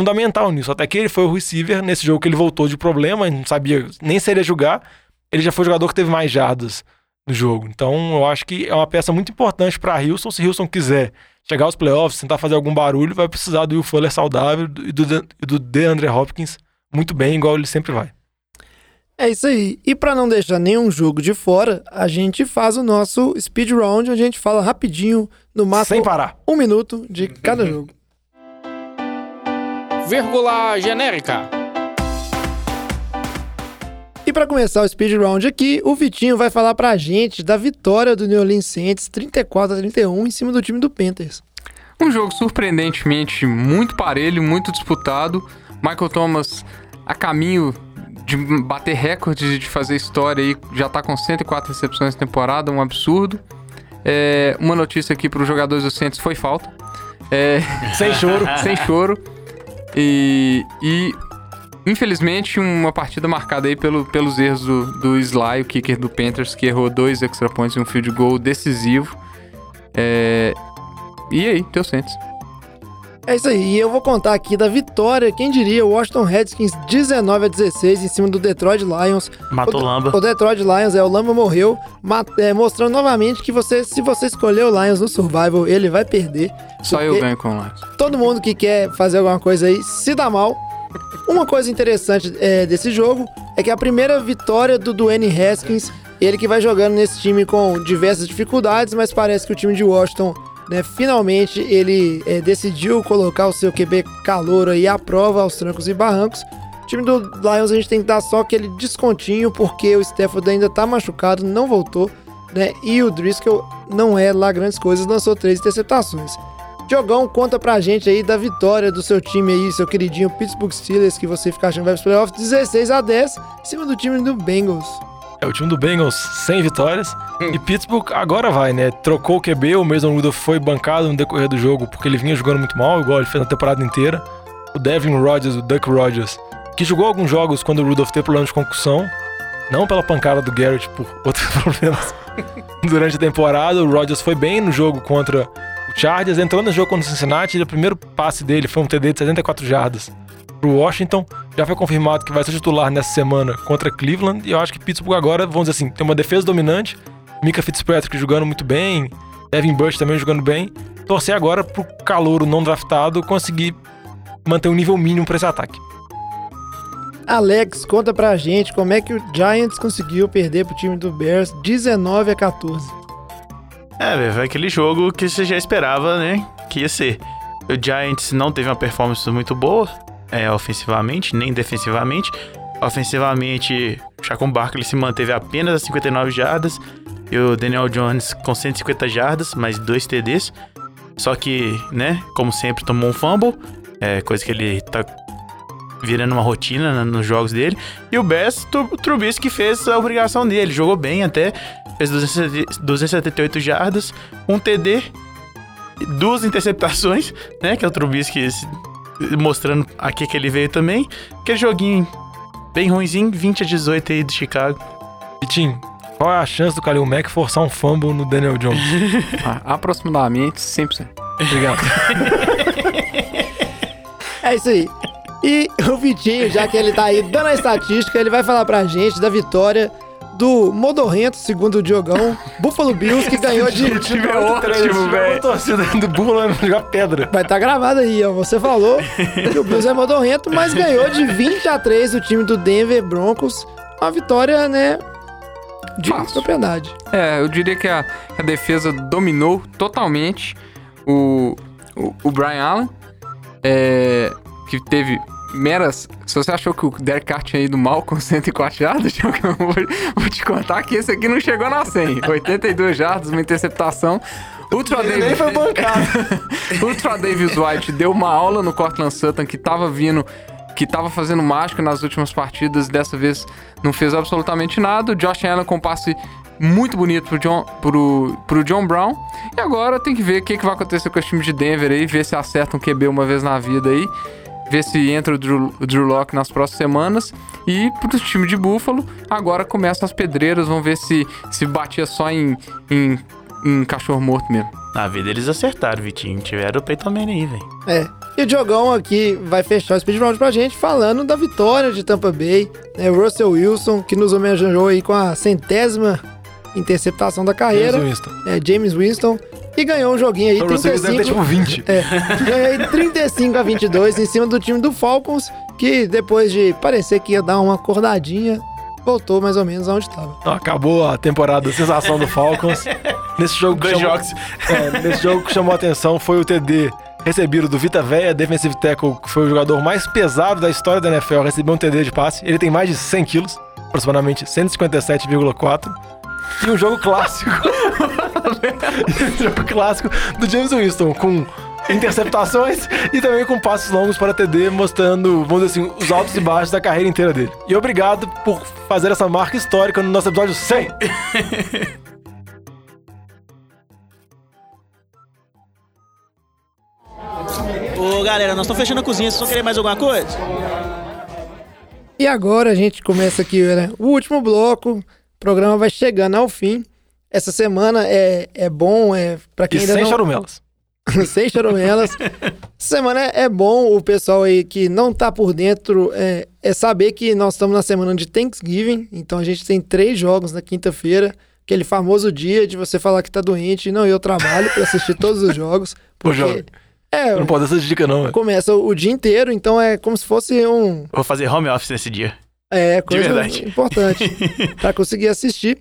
fundamental nisso. Até que ele foi o receiver nesse jogo que ele voltou de problema, não sabia nem se ele ia jogar, ele já foi o jogador que teve mais jardas no jogo. Então eu acho que é uma peça muito importante para Houston, se Houston quiser chegar aos playoffs, tentar fazer algum barulho, vai precisar do Will Fuller saudável e do, do DeAndre Hopkins muito bem, igual ele sempre vai. É isso aí. E para não deixar nenhum jogo de fora, a gente faz o nosso speed round, onde a gente fala rapidinho, no máximo Sem parar. um minuto de cada jogo. Vírgula genérica. E para começar o speed round aqui, o Vitinho vai falar pra gente da vitória do New Orleans Saints 34 a 31 em cima do time do Panthers. Um jogo surpreendentemente muito parelho, muito disputado. Michael Thomas a caminho de bater recordes de fazer história aí, já tá com 104 recepções na temporada, um absurdo. É, uma notícia aqui para os jogadores do Saints foi falta. É, Sem choro. sem choro. E, e, infelizmente uma partida marcada aí pelo, pelos erros do, do Sly, o kicker do Panthers, que errou dois extra points e um field goal decisivo. É, e aí, teu Saints. É isso aí, e eu vou contar aqui da vitória, quem diria, o Washington Redskins 19 a 16 em cima do Detroit Lions. Matou o, Lamba. O Detroit Lions, é, o Lamba morreu, é, mostrando novamente que você, se você escolher o Lions no Survival, ele vai perder. Só eu ganho com o Lions. Todo mundo que quer fazer alguma coisa aí se dá mal. Uma coisa interessante é, desse jogo é que a primeira vitória do Dwayne Haskins, ele que vai jogando nesse time com diversas dificuldades, mas parece que o time de Washington, né, finalmente ele é, decidiu colocar o seu QB calouro aí à prova aos trancos e barrancos. O time do Lions a gente tem que dar só aquele descontinho, porque o Stafford ainda tá machucado, não voltou, né? E o Driscoll não é lá grandes coisas, lançou três interceptações. Diogão, conta pra gente aí da vitória do seu time aí, seu queridinho Pittsburgh Steelers, que você fica achando vai pros playoffs, 16 a 10, em cima do time do Bengals. É o time do Bengals sem vitórias. E Pittsburgh agora vai, né? Trocou o QB, o Mason Rudolph foi bancado no decorrer do jogo porque ele vinha jogando muito mal, igual ele fez na temporada inteira. O Devin Rodgers, o Duck Rodgers, que jogou alguns jogos quando o Rudolph teve problema de concussão. Não pela pancada do Garrett, por outros problemas. Durante a temporada, o Rodgers foi bem no jogo contra o Chargers. Entrou no jogo contra o Cincinnati e o primeiro passe dele foi um TD de 74 jardas pro Washington. Já foi confirmado que vai ser titular nessa semana contra Cleveland. E eu acho que Pittsburgh agora, vamos dizer assim, tem uma defesa dominante. Mika Fitzpatrick jogando muito bem. Devin Bush também jogando bem. Torcer agora pro calouro não draftado conseguir manter um nível mínimo pra esse ataque. Alex, conta pra gente como é que o Giants conseguiu perder pro time do Bears 19 a 14. É, velho, foi aquele jogo que você já esperava, né? Que ia ser. O Giants não teve uma performance muito boa, é, ofensivamente, nem defensivamente. Ofensivamente, Chacon Barkley se manteve apenas a 59 jardas e o Daniel Jones com 150 jardas, mais dois TDs. Só que, né, como sempre, tomou um fumble, é, coisa que ele tá virando uma rotina nos jogos dele. E o Bess, Trubisky fez a obrigação dele, jogou bem até, fez 270 278 jardas, um TD, duas interceptações, né, que é o Trubisky mostrando aqui que ele veio também. Aquele joguinho bem ruimzinho, 20 a 18 aí do Chicago. Vitinho, qual é a chance do Kalil Mack forçar um fumble no Daniel Jones? Ah, aproximadamente 100%. Obrigado. É isso aí. E o Vitinho, já que ele tá aí dando a estatística, ele vai falar pra gente da vitória do Modorrento, segundo o Diogão, Buffalo Bills, que ganhou de. time é ótimo, velho. Torcida do Buffalo vai jogar pedra. Vai estar gravado aí, ó. Você falou que o Bills é modorrento, mas ganhou de 20 a 3 do time do Denver Broncos. Uma vitória, né? De Fácil. propriedade. É, eu diria que a, a defesa dominou totalmente o, o, o Brian Allen, é, que teve meras. Se você achou que o Derek Carr tinha ido mal com 104 jardas, eu vou, vou te contar que esse aqui não chegou na 100. 82 jardas, uma interceptação. Ultra Ele Davis, foi bancado. Ultra Davis White deu uma aula no Cortland Sutton que tava vindo, que tava fazendo mágica nas últimas partidas, dessa vez não fez absolutamente nada. O Josh Allen com um passe muito bonito pro John, pro, pro John Brown. E agora tem que ver o que, que vai acontecer com esse time de Denver aí, ver se acerta um QB uma vez na vida aí. Ver se entra o Drew, o Drew Locke nas próximas semanas. E pro time de Buffalo, agora começam as pedreiras. Vamos ver se, se batia só em, em, em cachorro morto mesmo. Na vida eles acertaram, Vitinho. Tiveram o Peyton Manning aí, velho. É. E o Diogão aqui vai fechar o speed round pra gente falando da vitória de Tampa Bay. Né? O Russell Wilson, que nos homenageou aí com a centésima interceptação da carreira. James Winston. É, James Winston. E ganhou um joguinho aí, O Russell Wilson deve ter 35. tipo 20. É, ganhou aí 35 a 22 em cima do time do Falcons, que depois de parecer que ia dar uma acordadinha, voltou mais ou menos aonde estava. Então, acabou a temporada sensação do Falcons. Nesse jogo, que chamou, é, nesse jogo que chamou a atenção foi o TD recebido do Vita Veia, defensive tackle, que foi o jogador mais pesado da história da NFL, recebeu um TD de passe. Ele tem mais de 100 quilos, aproximadamente 157,4. E um jogo clássico. um jogo clássico do James Winston, com interceptações e também com passos longos para TD, mostrando, vamos dizer assim, os altos e baixos da carreira inteira dele. E obrigado por fazer essa marca histórica no nosso episódio 100. Ô, galera, nós estamos fechando a cozinha. Vocês vão querer mais alguma coisa? E agora a gente começa aqui, né? O último bloco. O programa vai chegando ao fim. Essa semana é, é bom, é para E quem ainda sem não... charumelas. sem charumelas. Essa semana é, é bom o pessoal aí que não tá por dentro é, é saber que nós estamos na semana de Thanksgiving. Então a gente tem três jogos na quinta-feira. Aquele famoso dia de você falar que tá doente. Não, eu trabalho pra assistir todos os jogos. Pô, Porque, jovem. é, não posso dar essa dica, não, velho. começa o dia inteiro, então é como se fosse um, Vou fazer home office nesse dia. É, coisa importante pra conseguir assistir.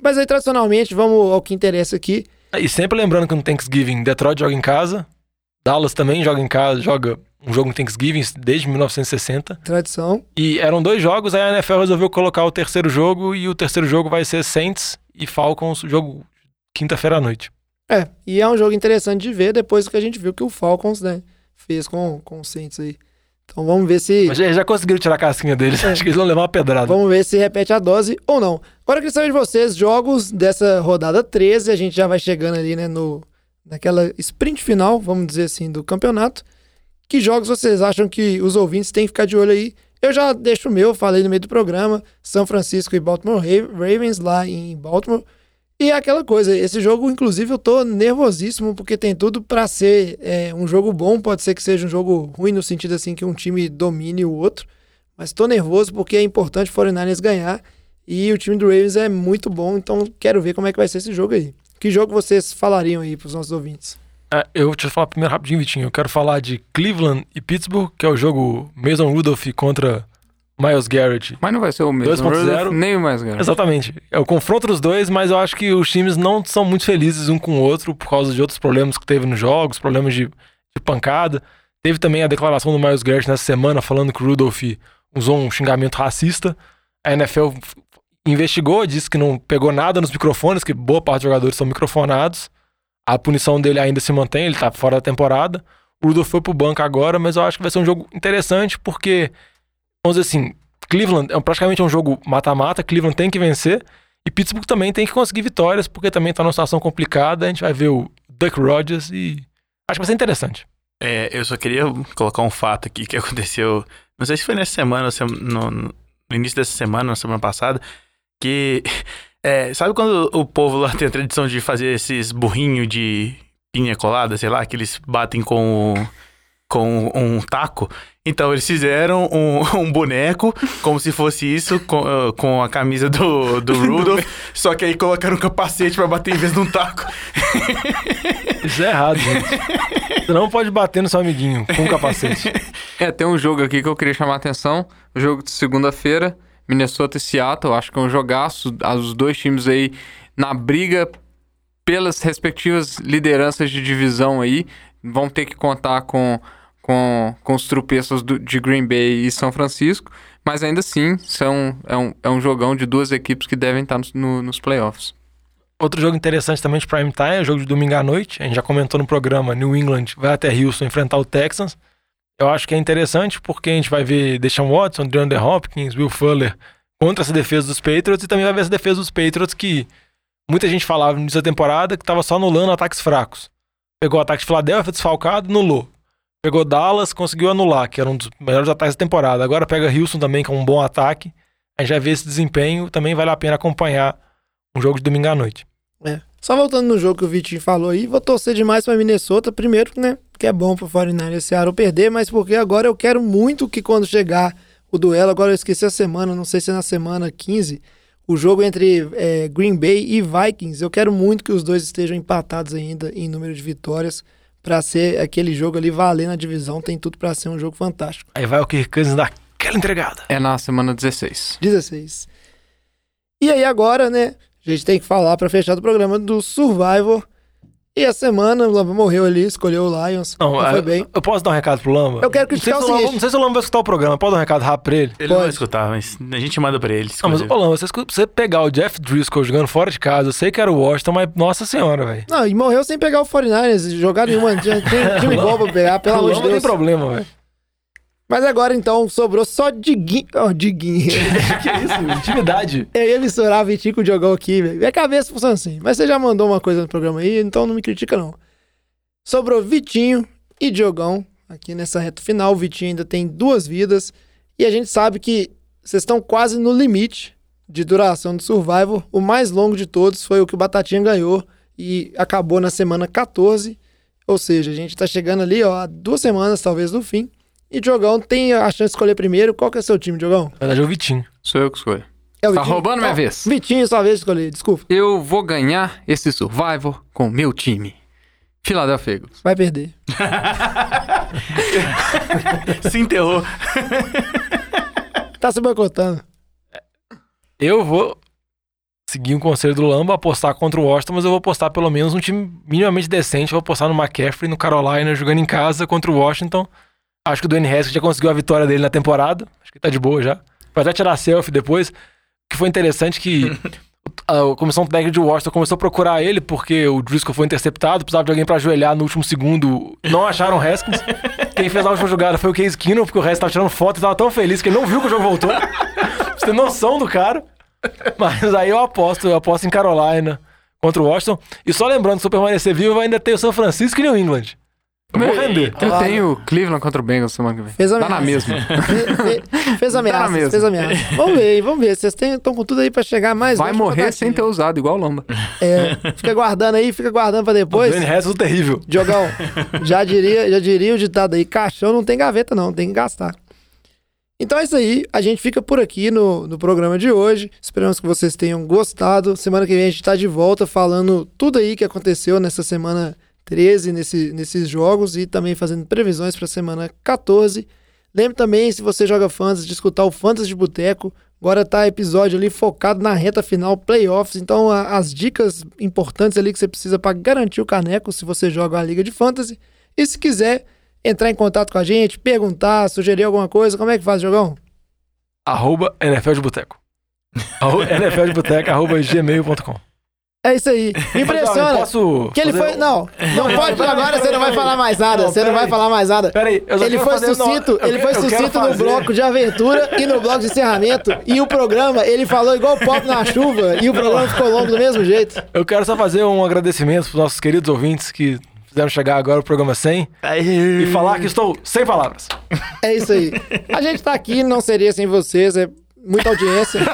Mas aí, tradicionalmente, vamos ao que interessa aqui. E sempre lembrando que no Thanksgiving, Detroit joga em casa, Dallas também joga em casa, joga um jogo no Thanksgiving desde 1960. Tradição. E eram dois jogos, aí a NFL resolveu colocar o terceiro jogo e o terceiro jogo vai ser Saints e Falcons, jogo quinta-feira à noite. É, e é um jogo interessante de ver depois que a gente viu que o Falcons, né, fez com, com o Saints aí. Então vamos ver se. Mas já, já conseguiram tirar a casquinha deles, É. acho que eles vão levar uma pedrada. Vamos ver se repete a dose ou não. Agora eu queria saber de vocês, jogos dessa rodada 13, a gente já vai chegando ali, né, no, naquela sprint final, vamos dizer assim, do campeonato. Que jogos vocês acham que os ouvintes têm que ficar de olho aí? Eu já deixo o meu, falei no meio do programa, São Francisco e Baltimore Ra- Ravens lá em Baltimore. E é aquela coisa, esse jogo, inclusive, eu tô nervosíssimo, porque tem tudo pra ser é, um jogo bom, pode ser que seja um jogo ruim no sentido assim que um time domine o outro. Mas tô nervoso porque é importante o 49ers ganhar. E o time do Ravens é muito bom, então quero ver como é que vai ser esse jogo aí. Que jogo vocês falariam aí pros nossos ouvintes? É, eu eu falar primeiro rapidinho, Vitinho. Eu quero falar de Cleveland e Pittsburgh, que é o jogo Mason Rudolph contra Miles Garrett. Mas não vai ser o mesmo. 2.0. Rudolph, Nem o mais grande. Exatamente. É o confronto dos dois, mas eu acho que os times não são muito felizes um com o outro por causa de outros problemas que teve nos jogos, problemas de, de pancada. Teve também a declaração do Miles Garrett nessa semana falando que o Rudolph usou um xingamento racista. A NFL investigou, disse que não pegou nada nos microfones, que boa parte dos jogadores são microfonados. A punição dele ainda se mantém, ele tá fora da temporada. O Rudolph foi pro banco agora, mas eu acho que vai ser um jogo interessante porque, vamos dizer assim, Cleveland é praticamente um jogo mata-mata, Cleveland tem que vencer. E Pittsburgh também tem que conseguir vitórias, porque também tá numa situação complicada. A gente vai ver o Duck Rodgers e acho que vai ser interessante. É, eu só queria colocar um fato aqui que aconteceu. Não sei se foi nessa semana, se- no, no início dessa semana, na semana passada, que. é, sabe quando o povo lá tem a tradição de fazer esses burrinhos de pinha colada, sei lá, que eles batem com, o- com um taco? Então, eles fizeram um, um boneco, como se fosse isso, com, ah, com a camisa do, do Rudolph, só que aí colocaram um capacete pra bater em vez de um taco. Isso é errado, gente. Você não pode bater no seu amiguinho com um capacete. É, tem um jogo aqui que eu queria chamar a atenção. O jogo de segunda-feira, Minnesota e Seattle. Acho que é um jogaço. Os dois times aí na briga pelas respectivas lideranças de divisão aí. Vão ter que contar com, com, com os tropeços do- de Green Bay e São Francisco. Mas ainda assim, são, é, um, é um jogão de duas equipes que devem estar nos, no- nos playoffs. Outro jogo interessante também de prime time é o jogo de domingo à noite. A gente já comentou no programa, New England vai até Houston enfrentar o Texans. Eu acho que é interessante porque a gente vai ver Deshaun Watson, DeAndre Hopkins, Will Fuller contra essa defesa dos Patriots e também vai ver essa defesa dos Patriots que muita gente falava no início da temporada que estava só anulando ataques fracos. Pegou o ataque de Philadelphia desfalcado, anulou. Pegou Dallas, conseguiu anular, que era um dos melhores ataques da temporada. Agora pega Houston também, que é um bom ataque. A gente já vê esse desempenho, também vale a pena acompanhar um jogo de domingo à noite. É. Só voltando no jogo que o Vitinho falou aí, vou torcer demais pra Minnesota. Primeiro, né? Que é bom pro 49 esse Seattle perder, mas porque agora eu quero muito que quando chegar o duelo, agora eu esqueci a semana, não sei se é na semana 15, o jogo entre é, Green Bay e Vikings. Eu quero muito que os dois estejam empatados ainda em número de vitórias para ser aquele jogo ali valer na divisão. Tem tudo para ser um jogo fantástico. Aí vai o Kirk Cousins dar aquela entregada. É na semana 16. 16. E aí agora, né? A gente tem que falar para fechar o programa do Survivor. E a semana, o Lamba morreu ali, escolheu o Lions. Não, foi eu, bem. eu posso dar um recado pro Lamba? Eu quero Não sei criticar se o Lamba-. Não sei se o Lamba vai escutar o programa. Pode dar um recado rápido pra ele? Ele não vai Pode. escutar, mas a gente manda pra ele. Não, mas, ô Lamba, você, você pegar o Jeff Driscoll jogando fora de casa, eu sei que era o Washington, mas nossa senhora, velho. Não, e morreu sem pegar o 49ers, jogar nenhuma. Tinha tinha time pra pegar, pelo O amor de Lamba tem Deus. problema, velho. Mas agora então sobrou só Diguinho. Ó, Diguinho. que isso? Intimidade. Eu ia misturar Vitinho com o Diogão aqui, velho. Minha cabeça funciona assim. Mas você já mandou uma coisa no programa aí, então não me critica, não. Sobrou Vitinho e Diogão aqui nessa reta final. O Vitinho ainda tem duas vidas. E a gente sabe que vocês estão quase no limite de duração do Survivor. O mais longo de todos foi o que o Batatinha ganhou e acabou na semana 14. Ou seja, a gente tá chegando ali, ó, duas semanas talvez do fim. E Diogão tem a chance de escolher primeiro. Qual que é o seu time, Diogão? Na verdade é o Vitinho. Sou eu que escolho. É o Tá Vitinho? roubando minha Então, vez. Vitinho, sua vez de escolher, desculpa. Eu vou ganhar esse Survivor com o meu time. Philadelphia Eagles. Vai perder. Se enterrou. Tá se boicotando. Eu vou seguir um conselho do Lamba, apostar contra o Washington, mas eu vou apostar pelo menos um time minimamente decente. Eu vou apostar no McCaffrey, no Carolina, jogando em casa contra o Washington. Acho que o Dwayne Haskins já conseguiu a vitória dele na temporada. Acho que tá de boa já. Vai até tirar selfie depois. O que foi interessante que a comissão técnica de Washington começou a procurar ele porque o Driscoll foi interceptado, precisava de alguém pra ajoelhar no último segundo. Não acharam o Haskins. Quem fez a última jogada foi o Case Keenum, porque o resto tava tirando foto e tava tão feliz que ele não viu que o jogo voltou. você ter noção do cara. Mas aí eu aposto, eu aposto em Carolina contra o Washington. E só lembrando, se eu permanecer vivo, ainda tem o São Francisco e New England. Eu vou render. Eu tenho Cleveland contra o Bengals semana que vem. Fez Tá ameaça. na mesma. Fe- fe- fez ameaça, Tá na mesma. fez ameaça. Vamos ver, vamos ver. Vocês estão com tudo aí pra chegar mais Vai longe o morrer sem ter usado, igual o Lamba. É, fica guardando aí, fica guardando pra O depois. Dwayne Haskins é terrível. Diogão, já diria, já diria o ditado aí, caixão não tem gaveta não, tem que gastar. Então é isso aí, a gente fica por aqui no, no programa de hoje. Esperamos que vocês tenham gostado. Semana que vem a gente tá de volta falando tudo aí que aconteceu nessa semana 13, nesse, nesses jogos e também fazendo previsões pra semana 14. Lembre também, se você joga Fantasy, de escutar o Fantasy de Boteco. Agora tá episódio ali focado na reta final, playoffs. Então, a- as dicas importantes ali que você precisa para garantir o caneco se você joga uma liga de fantasy. E se quiser entrar em contato com a gente, perguntar, sugerir alguma coisa, como é que faz, Jogão? Arroba NFL de Boteco. NFL de Boteco, arroba gmail.com. É isso aí. Impressiona. posso Que ele foi. um- Não, não pode. Agora você não vai falar mais nada. Não, Você não vai falar mais nada. Pera aí, eu só Ele foi não, sucinto, eu ele foi sucinto no bloco de aventura e no bloco de encerramento. E o programa, ele falou igual pop na chuva e o programa ficou longo do mesmo jeito. Eu quero só fazer um agradecimento pros nossos queridos ouvintes que fizeram chegar agora o programa 100 e falar que estou sem palavras. É isso aí. A gente tá aqui, não seria sem vocês, é muita audiência.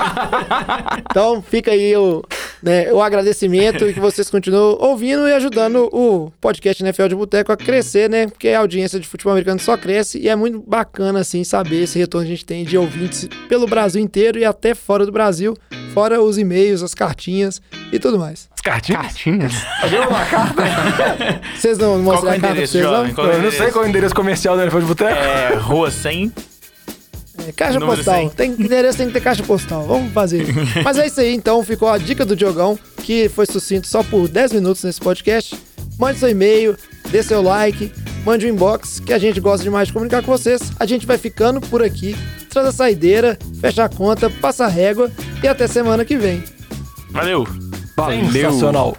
Então fica aí o, né, o agradecimento e que vocês continuem ouvindo e ajudando o podcast NFL de Boteco a crescer, né? Porque a audiência de futebol americano só cresce e é muito bacana, assim, saber esse retorno que a gente tem de ouvintes pelo Brasil inteiro e até fora do Brasil, fora os e-mails, as cartinhas e tudo mais. As cartinhas? Cartinhas? Vocês não Qual que é mostraram o a carta pra vocês, não? Eu não sei qual é o endereço comercial da NFL de Boteco. É, rua 100. É, caixa Número postal. 100. Tem endereço, tem que ter caixa postal. Vamos fazer. Mas é isso aí, então. Ficou a dica do Diogão, que foi sucinto só por 10 minutos nesse podcast. Mande seu e-mail, dê seu like, mande um inbox, que a gente gosta demais de comunicar com vocês. A gente vai ficando por aqui. Traz a saideira, fecha a conta, passa a régua e até semana que vem. Valeu. Valeu. Sensacional.